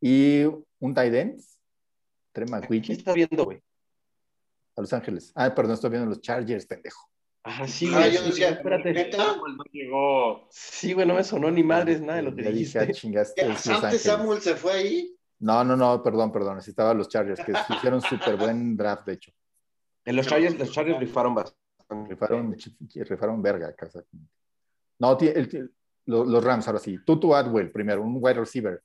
Y un tight end, Trey ¿Qué estás viendo, güey? a Los Ángeles. Ah, perdón, estoy viendo los Chargers, pendejo. Ajá, sí, Ah, güey. yo sí, decía, espérate. ¿neta? no llegó. Sí, güey, no me sonó ni madres nada de lo que Ya dije, ah, dijiste. chingaste, Antes Ángeles. Samuel se fue ahí. No, no, no, perdón, perdón. Necesitaba los Chargers, que hicieron súper buen draft, de hecho. En los Chargers, los Chargers rifaron bastante. Rifaron, rifaron verga. casa. No, el- los Rams, ahora sí. Tutu Atwell, primero, un wide receiver.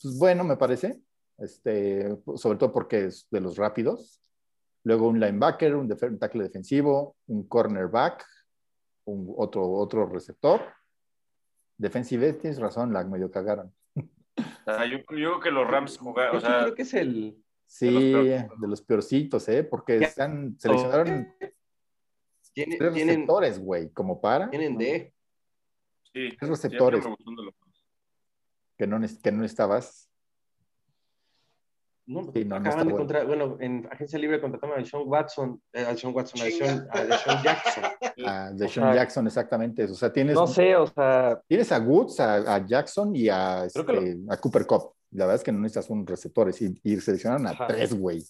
Pues bueno, me parece. Este, sobre todo porque es de los rápidos. Luego un linebacker, un, def- un tackle defensivo, un cornerback, un, otro, otro receptor. Defensive, tienes razón, la medio cagaron. Yo, yo creo que los Rams jugaron. O sea, creo que es el. Sí, De los de peorcitos. los, peorcitos, ¿eh? Porque Ya. están, seleccionaron Tienen, tres tienen, receptores, güey, como para. tienen D. sí, Tres receptores. de que no, que no estabas. No, Sí, no, no acaban está de bueno. contratar, bueno, en agencia libre contrataron a Sean Watson, eh, a Sean Watson, a. Sean, a Deshaun Jackson. A de O Sean sea, Jackson, exactamente. O sea, tienes, No sé, o sea, tienes a Woods, a, a Jackson y a, Creo que este, a Cooper Cup. La verdad es que no necesitas un receptores y, y seleccionaron a Ajá. tres, güey.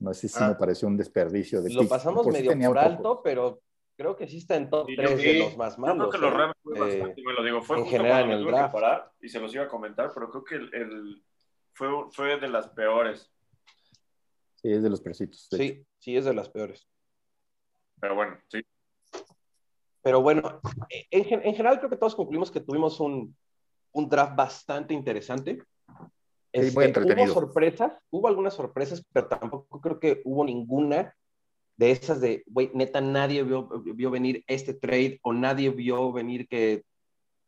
No sé si Ah. me pareció un desperdicio de lo picks. pasamos Por sí medio tenían por poco. alto, pero creo que sí está en top Sí, 3 sí. de los más Yo creo malos. que los ¿eh? Rams fue Eh, bastante, me lo digo, fue en general en el draft. parar y se los iba a comentar, pero creo que el, el- fue, fue de las peores. Sí, es de los percitos. de hecho. Sí, sí, es de las peores. Pero bueno, sí. Pero bueno, en, en, general creo que todos concluimos que tuvimos un, un draft bastante interesante. Este, hubo sorpresas, hubo algunas sorpresas, pero tampoco creo que hubo ninguna de esas de, güey, neta, nadie vio, vio, venir este trade o nadie vio venir que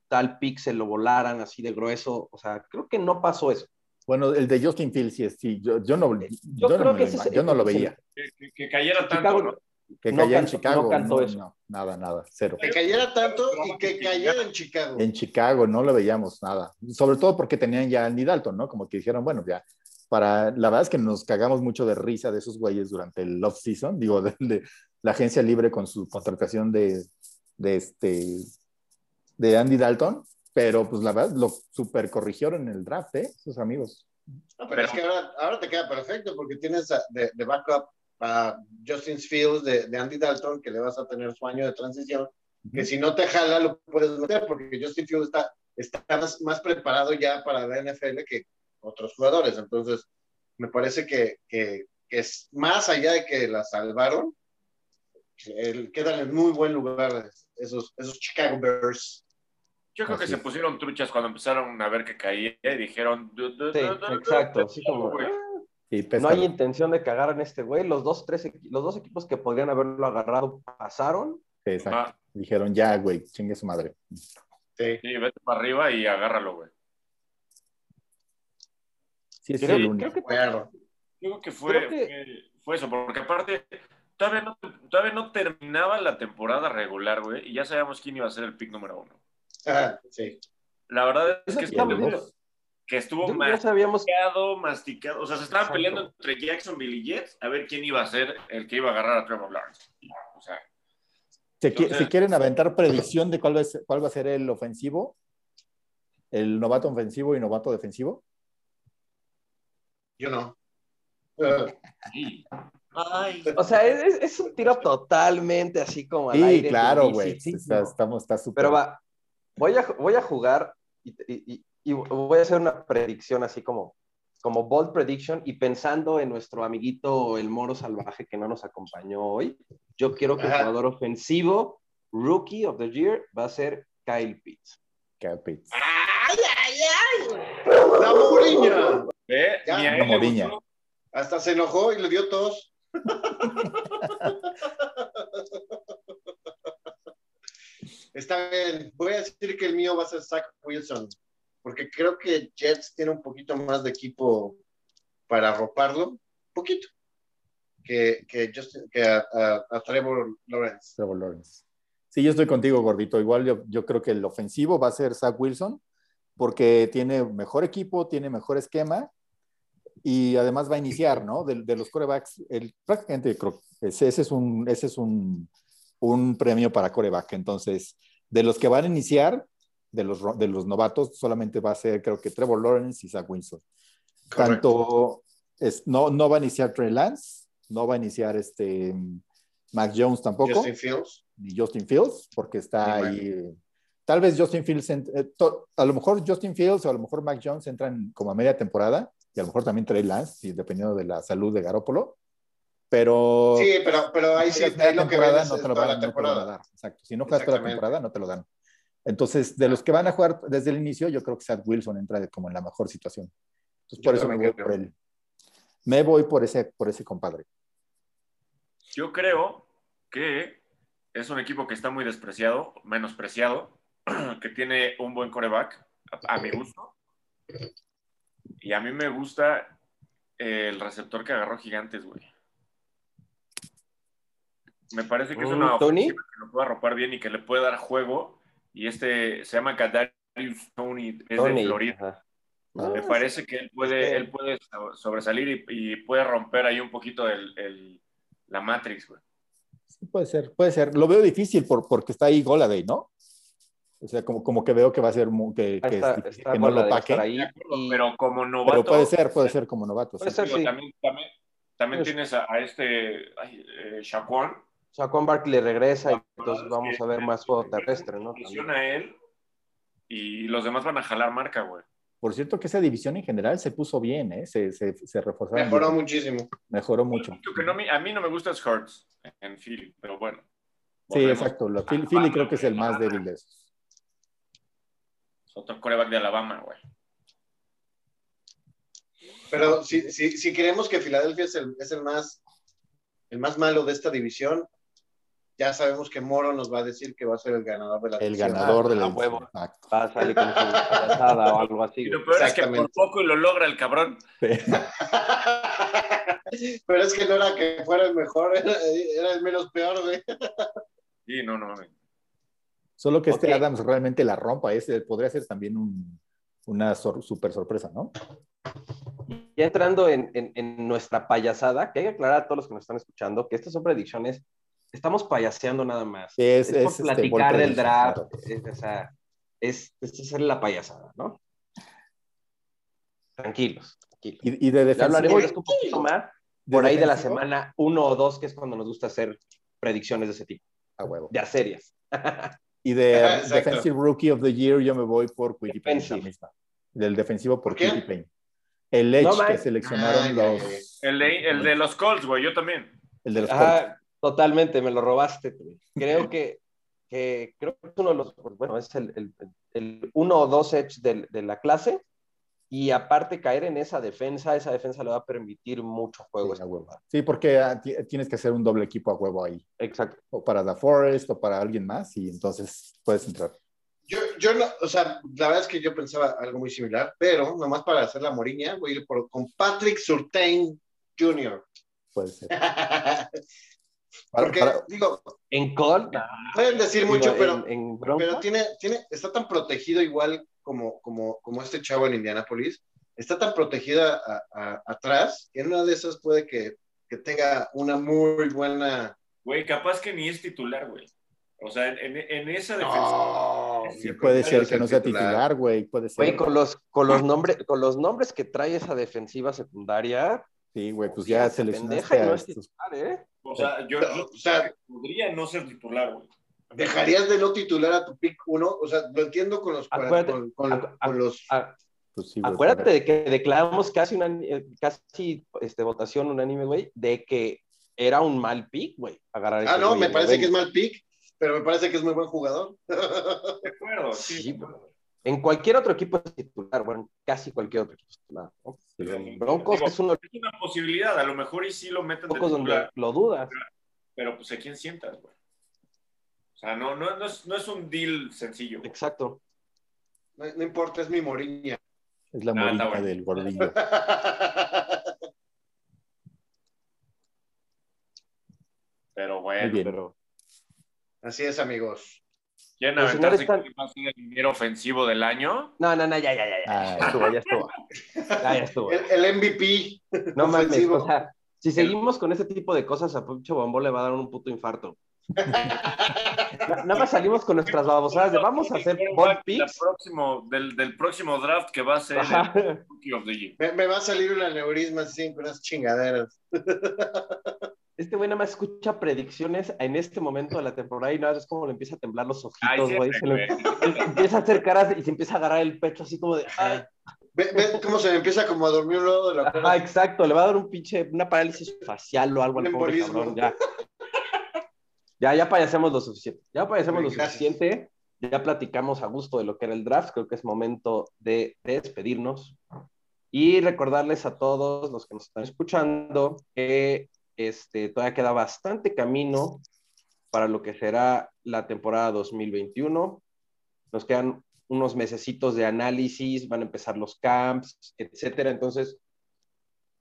tal pixel lo volaran así de grueso. O sea, creo que no pasó eso. Bueno, el de Justin Fields, sí, sí yo, yo no, yo, no, me, yo no lo veía. Que, que cayera tanto, ¿no? Que cayera en Chicago. No, no, nada, nada, cero. Que cayera tanto y que cayera en Chicago. En Chicago no lo veíamos nada. Sobre todo porque tenían ya a Andy Dalton, ¿no? Como que dijeron, bueno, ya, para, la verdad es que nos cagamos mucho de risa de esos güeyes durante el off-season, digo, de, de, la agencia libre con su contratación de, de, este, de Andy Dalton, pero pues la verdad lo super corrigieron en el draft, ¿eh? Sus amigos. No, pero, es que ahora, ahora, te queda perfecto porque tienes de, de backup a Justin Fields de, de, Andy Dalton, que le vas a tener su año de transición, uh -huh. que si no te jala lo puedes meter porque Justin Fields está, está más, más preparado ya para la NFL que otros jugadores. Entonces, me parece que, que, que es más allá de que la salvaron, quedan en muy buen lugar esos, esos Chicago Bears. Yo creo Así que se pusieron truchas cuando empezaron a ver que caía y dijeron. Sí, exacto. Así como, sí, no hay intención de cagar en este güey. Los dos, tres, los dos equipos que podrían haberlo agarrado pasaron. Sí, exacto. Ah. Dijeron, ya, güey, chingue su madre. Sí. sí, vete para arriba y agárralo, güey. Sí, es creo, el único. Creo que, creo que, fue, creo que... Fue, fue eso, porque aparte todavía no, todavía no terminaba la temporada regular, güey, y ya sabíamos quién iba a ser el pick número uno. Sí. La verdad es que estuvo, que estuvo masticado, sabíamos... masticado. O sea, se estaban Exacto. peleando entre Jacksonville y Jets a ver quién iba a ser el que iba a agarrar a Trevor Lawrence. O sea, si, entonces... si quieren aventar predicción de cuál va, ser, cuál va a ser el ofensivo, el novato ofensivo y novato defensivo. Yo no. Uh. Sí. Ay. O sea, es, es, un tiro totalmente así como al sí, aire. claro, güey. Está, estamos, está súper. Pero va, voy a, voy a jugar y, y, y, voy a hacer una predicción así como, como bold prediction y pensando en nuestro amiguito el moro salvaje que no nos acompañó hoy. Yo quiero que el jugador ofensivo, rookie of the year, va a ser Kyle Pitts. Kyle Pitts. ¡Ay, ay, ay! ¡La Moriña! ¿Eh? La Moriña. Hasta se enojó y le dio tos. Está bien, voy a decir que el mío va a ser Zach Wilson, porque creo que Jets tiene un poquito más de equipo para arroparlo, poquito, que, que, Justin, que a, a, a, Trevor Lawrence. Trevor Lawrence. Sí, yo estoy contigo, gordito. Igual yo, yo creo que el ofensivo va a ser Zach Wilson, porque tiene mejor equipo, tiene mejor esquema y además va a iniciar, ¿no? De, de los corebacks, el, prácticamente creo ese, ese es, un, ese es un, un, premio para coreback. Entonces, de los que van a iniciar, de los, de los novatos, solamente va a ser, creo que Trevor Lawrence y Zach. Correcto. Tanto, es, no, no va a iniciar Trey Lance, no va a iniciar este Mac Jones tampoco. Justin Fields. Ni Justin Fields, porque está ahí. Bueno. Tal vez Justin Fields, eh, to, a lo mejor Justin Fields o a lo mejor Mac Jones entran como a media temporada y a lo mejor también Trey Lance, dependiendo de la salud de Garópolo. Pero. Sí, pero, pero ahí sí, ahí lo que ves no te lo, van, no te lo van a dar. Exacto. Si no juegas toda la temporada, no te lo dan. Entonces, de los que van a jugar desde el inicio, yo creo que Zach Wilson entra de, como en la mejor situación. Entonces, por yo eso me voy por él. Me voy por ese, por ese compadre. Yo creo que es un equipo que está muy despreciado, menospreciado, que tiene un buen coreback, a, a mi gusto. Y a mí me gusta el receptor que agarró Gigantes, güey. Me parece que es una Mm, ¿Tony? que lo puede arropar bien y que le puede dar juego. Y este se llama Kadarius Tony, es Tony, de Florida. ajá. Me parece que él puede, él puede sobresalir y, y puede romper ahí un poquito el, el, la Matrix, güey. Sí, puede ser, puede ser. Lo veo difícil por, porque está ahí Goladay, ¿no? O sea, como, como que veo que va a ser muy, que, que, Está- es- está que no lo estar ahí y- Pero como novato. Pero puede ser, puede ser como novato. Puede sí. ser, sí. también, también, también Pues- tienes a, a este ay, eh, Shaquan. Saquon Barkley regresa y entonces vamos a ver más juego terrestre, ¿no? Funciona él y los demás van a jalar marca, güey. Por cierto, que esa división en general se puso bien, ¿eh? Se, se, se reforzaron. Mejoró bien. muchísimo. Mejoró mucho. Que no, a mí no me gusta es Hurts en Philly, pero bueno. Sí, exacto. La Philly, Philly creo que es el más débil de esos. Otro coreback de Alabama, güey. Pero si, si, si creemos que Filadelfia es el, es el más el más malo de esta división, ya sabemos que Moro nos va a decir que va a ser el ganador de la El ganador de la huevo. Exacto. Va a salir con su payasada o algo así. Y lo peor es que por poco lo logra el cabrón. Pero es que no era que fuera el mejor, era, era el menos peor, güey. Sí, no, no. Solo que este. Adams realmente la rompa. Ese podría ser también un- una sor- super sorpresa, ¿no? Ya entrando en, en- en nuestra payasada, que hay que aclarar a todos los que nos están escuchando que estas son predicciones, estamos payaseando nada más. Es, Es, es, por este, platicar del draft, claro. es, o sea, es, es hacer la payasada, ¿no? Tranquilos, tranquilos. Y, y de Ya defensivo. hablaremos de esto un poquito más de por ahí de la defensivo, semana uno o dos, que es cuando nos gusta hacer predicciones de ese tipo, A huevo. ya serias. Y de Ajá. Defensive Rookie of the Year, yo me voy por Quiddy Payne. Del defensivo por. Quiddy Payne. El Edge No, que man. seleccionaron Ah, los. El de, el de los Colts, güey, yo también. El de los Colts. Totalmente, me lo robaste. Creo que, que creo que es uno de los, pues, bueno, es el, el, el uno o dos edge del- de, la clase. Y aparte caer en esa defensa, esa defensa le va a permitir mucho juego. Sí, a huevo. Sí, porque ah, ti- tienes que hacer un doble equipo a huevo ahí. Exacto. O para la Forest o para alguien más, y entonces puedes entrar. Yo, yo no, o sea, la verdad es que yo pensaba algo muy similar, pero nomás para hacer la moriña, voy a ir por, con Patrick Surtain Jr. Puede ser. Porque, para- digo, En Colt, pueden decir mucho, pero, en, en pero tiene, tiene, está tan protegido igual como, como, como este chavo en Indianapolis, está tan protegida a- a- atrás, que en una de esas puede que, que tenga una muy buena... Güey, capaz que ni es titular, güey. O sea, en, en- esa defensa. No, Sí, puede ser que no sea titular. güey. Puede ser. Güey, con los, con, los nombres, con los nombres que trae esa defensiva secundaria, Sí, güey, pues ya se seleccionaste pendeja y no a es titular, ¿eh? O sea, yo, yo- O sea, podría no ser titular, güey. ¿Dejarías de no titular a tu pick 1? O sea, lo entiendo con los... Acuérdate- con, con- acu- con los sí, güey, Acuérdate de que declaramos casi una eh, casi este, votación unánime, güey, de que era un mal pick, güey, agarrar Ah, no, me parece que es mal pick, pero me parece que es muy buen jugador. De acuerdo, sí. Sí. En cualquier otro equipo es titular, bueno, en casi cualquier otro equipo es titular. Broncos Digo, es uno de Es una posibilidad, a lo mejor y sí lo meten los de donde lo dudas. pero pues a quién sientas, güey. O sea, no, no, no, es, no es un deal sencillo. güey. Exacto. No, no importa, es mi moriña. Es la Ah, morita bueno. del gordillo. Pero Muy bueno, bien. Pero Así es, amigos. ¿Quieren Los aventarse señores quién va a ser el dinero ofensivo del año? no, no, no, ya, ya, ya, ya. Ah. Ya estuvo, ya estuvo. Ya, ya estuvo. El, el MVP. No mames, ofensivo. o sea, si seguimos con ese tipo de cosas, a Pucho Bombo le va a dar un puto infarto. Na- Nada más salimos con nuestras babosadas de vamos a hacer Del picks. próximo, del, del próximo draft que va a ser Ajá. el Rookie of the Year. Me, me va a salir un aneurisma así con unas chingaderas. Este güey nada más escucha predicciones en este momento de la temporada y nada más es como le empieza a temblar los ojitos, güey. Se le- empieza a hacer caras y se empieza a agarrar el pecho así como de. Ay, ¿Ve, ve cómo se me empieza como a dormir un lado de la ajá, exacto, le va a dar un pinche, una parálisis facial o algo al pobre cabrón, ya. Ya, ya payasemos lo suficiente. Ya payasemos lo Gracias. suficiente. Ya platicamos a gusto de lo que era el draft. Creo que es momento de, de despedirnos. Y recordarles a todos los que nos están escuchando que este, todavía queda bastante camino para lo que será la temporada 2021. Nos quedan unos mesecitos de análisis, van a empezar los camps, etcétera. Entonces,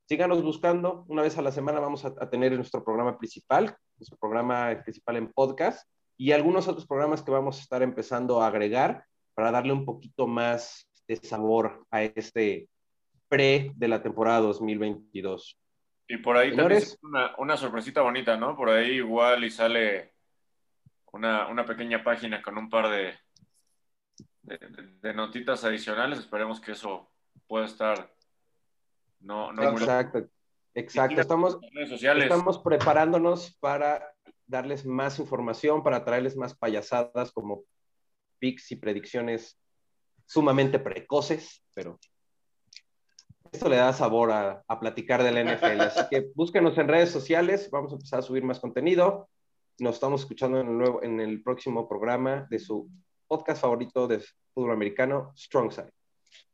síganos buscando. Una vez a la semana vamos a, a tener nuestro programa principal, nuestro programa principal en podcast y algunos otros programas que vamos a estar empezando a agregar para darle un poquito más de sabor a este pre de la temporada 2022. Y por ahí Señores. también una, una sorpresita bonita, ¿no? Por ahí igual y sale una, una pequeña página con un par de, de, notitas adicionales. Esperemos que eso pueda estar no, no muy Exacto. Estamos, en redes sociales. estamos preparándonos para darles más información, para traerles más payasadas como picks y predicciones sumamente precoces, pero esto le da sabor a, a platicar del NFL. Así que búsquenos en redes sociales, vamos a empezar a subir más contenido. Nos estamos escuchando en el, nuevo, en el próximo programa de su podcast favorito de fútbol americano, Strong Side.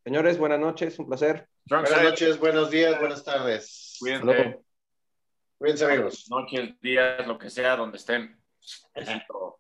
Señores, buenas noches, un placer. Buenas noches, buenos días, buenas tardes. Cuídense. Cuídense, amigos. Noches, días, lo que sea, donde estén. Besito.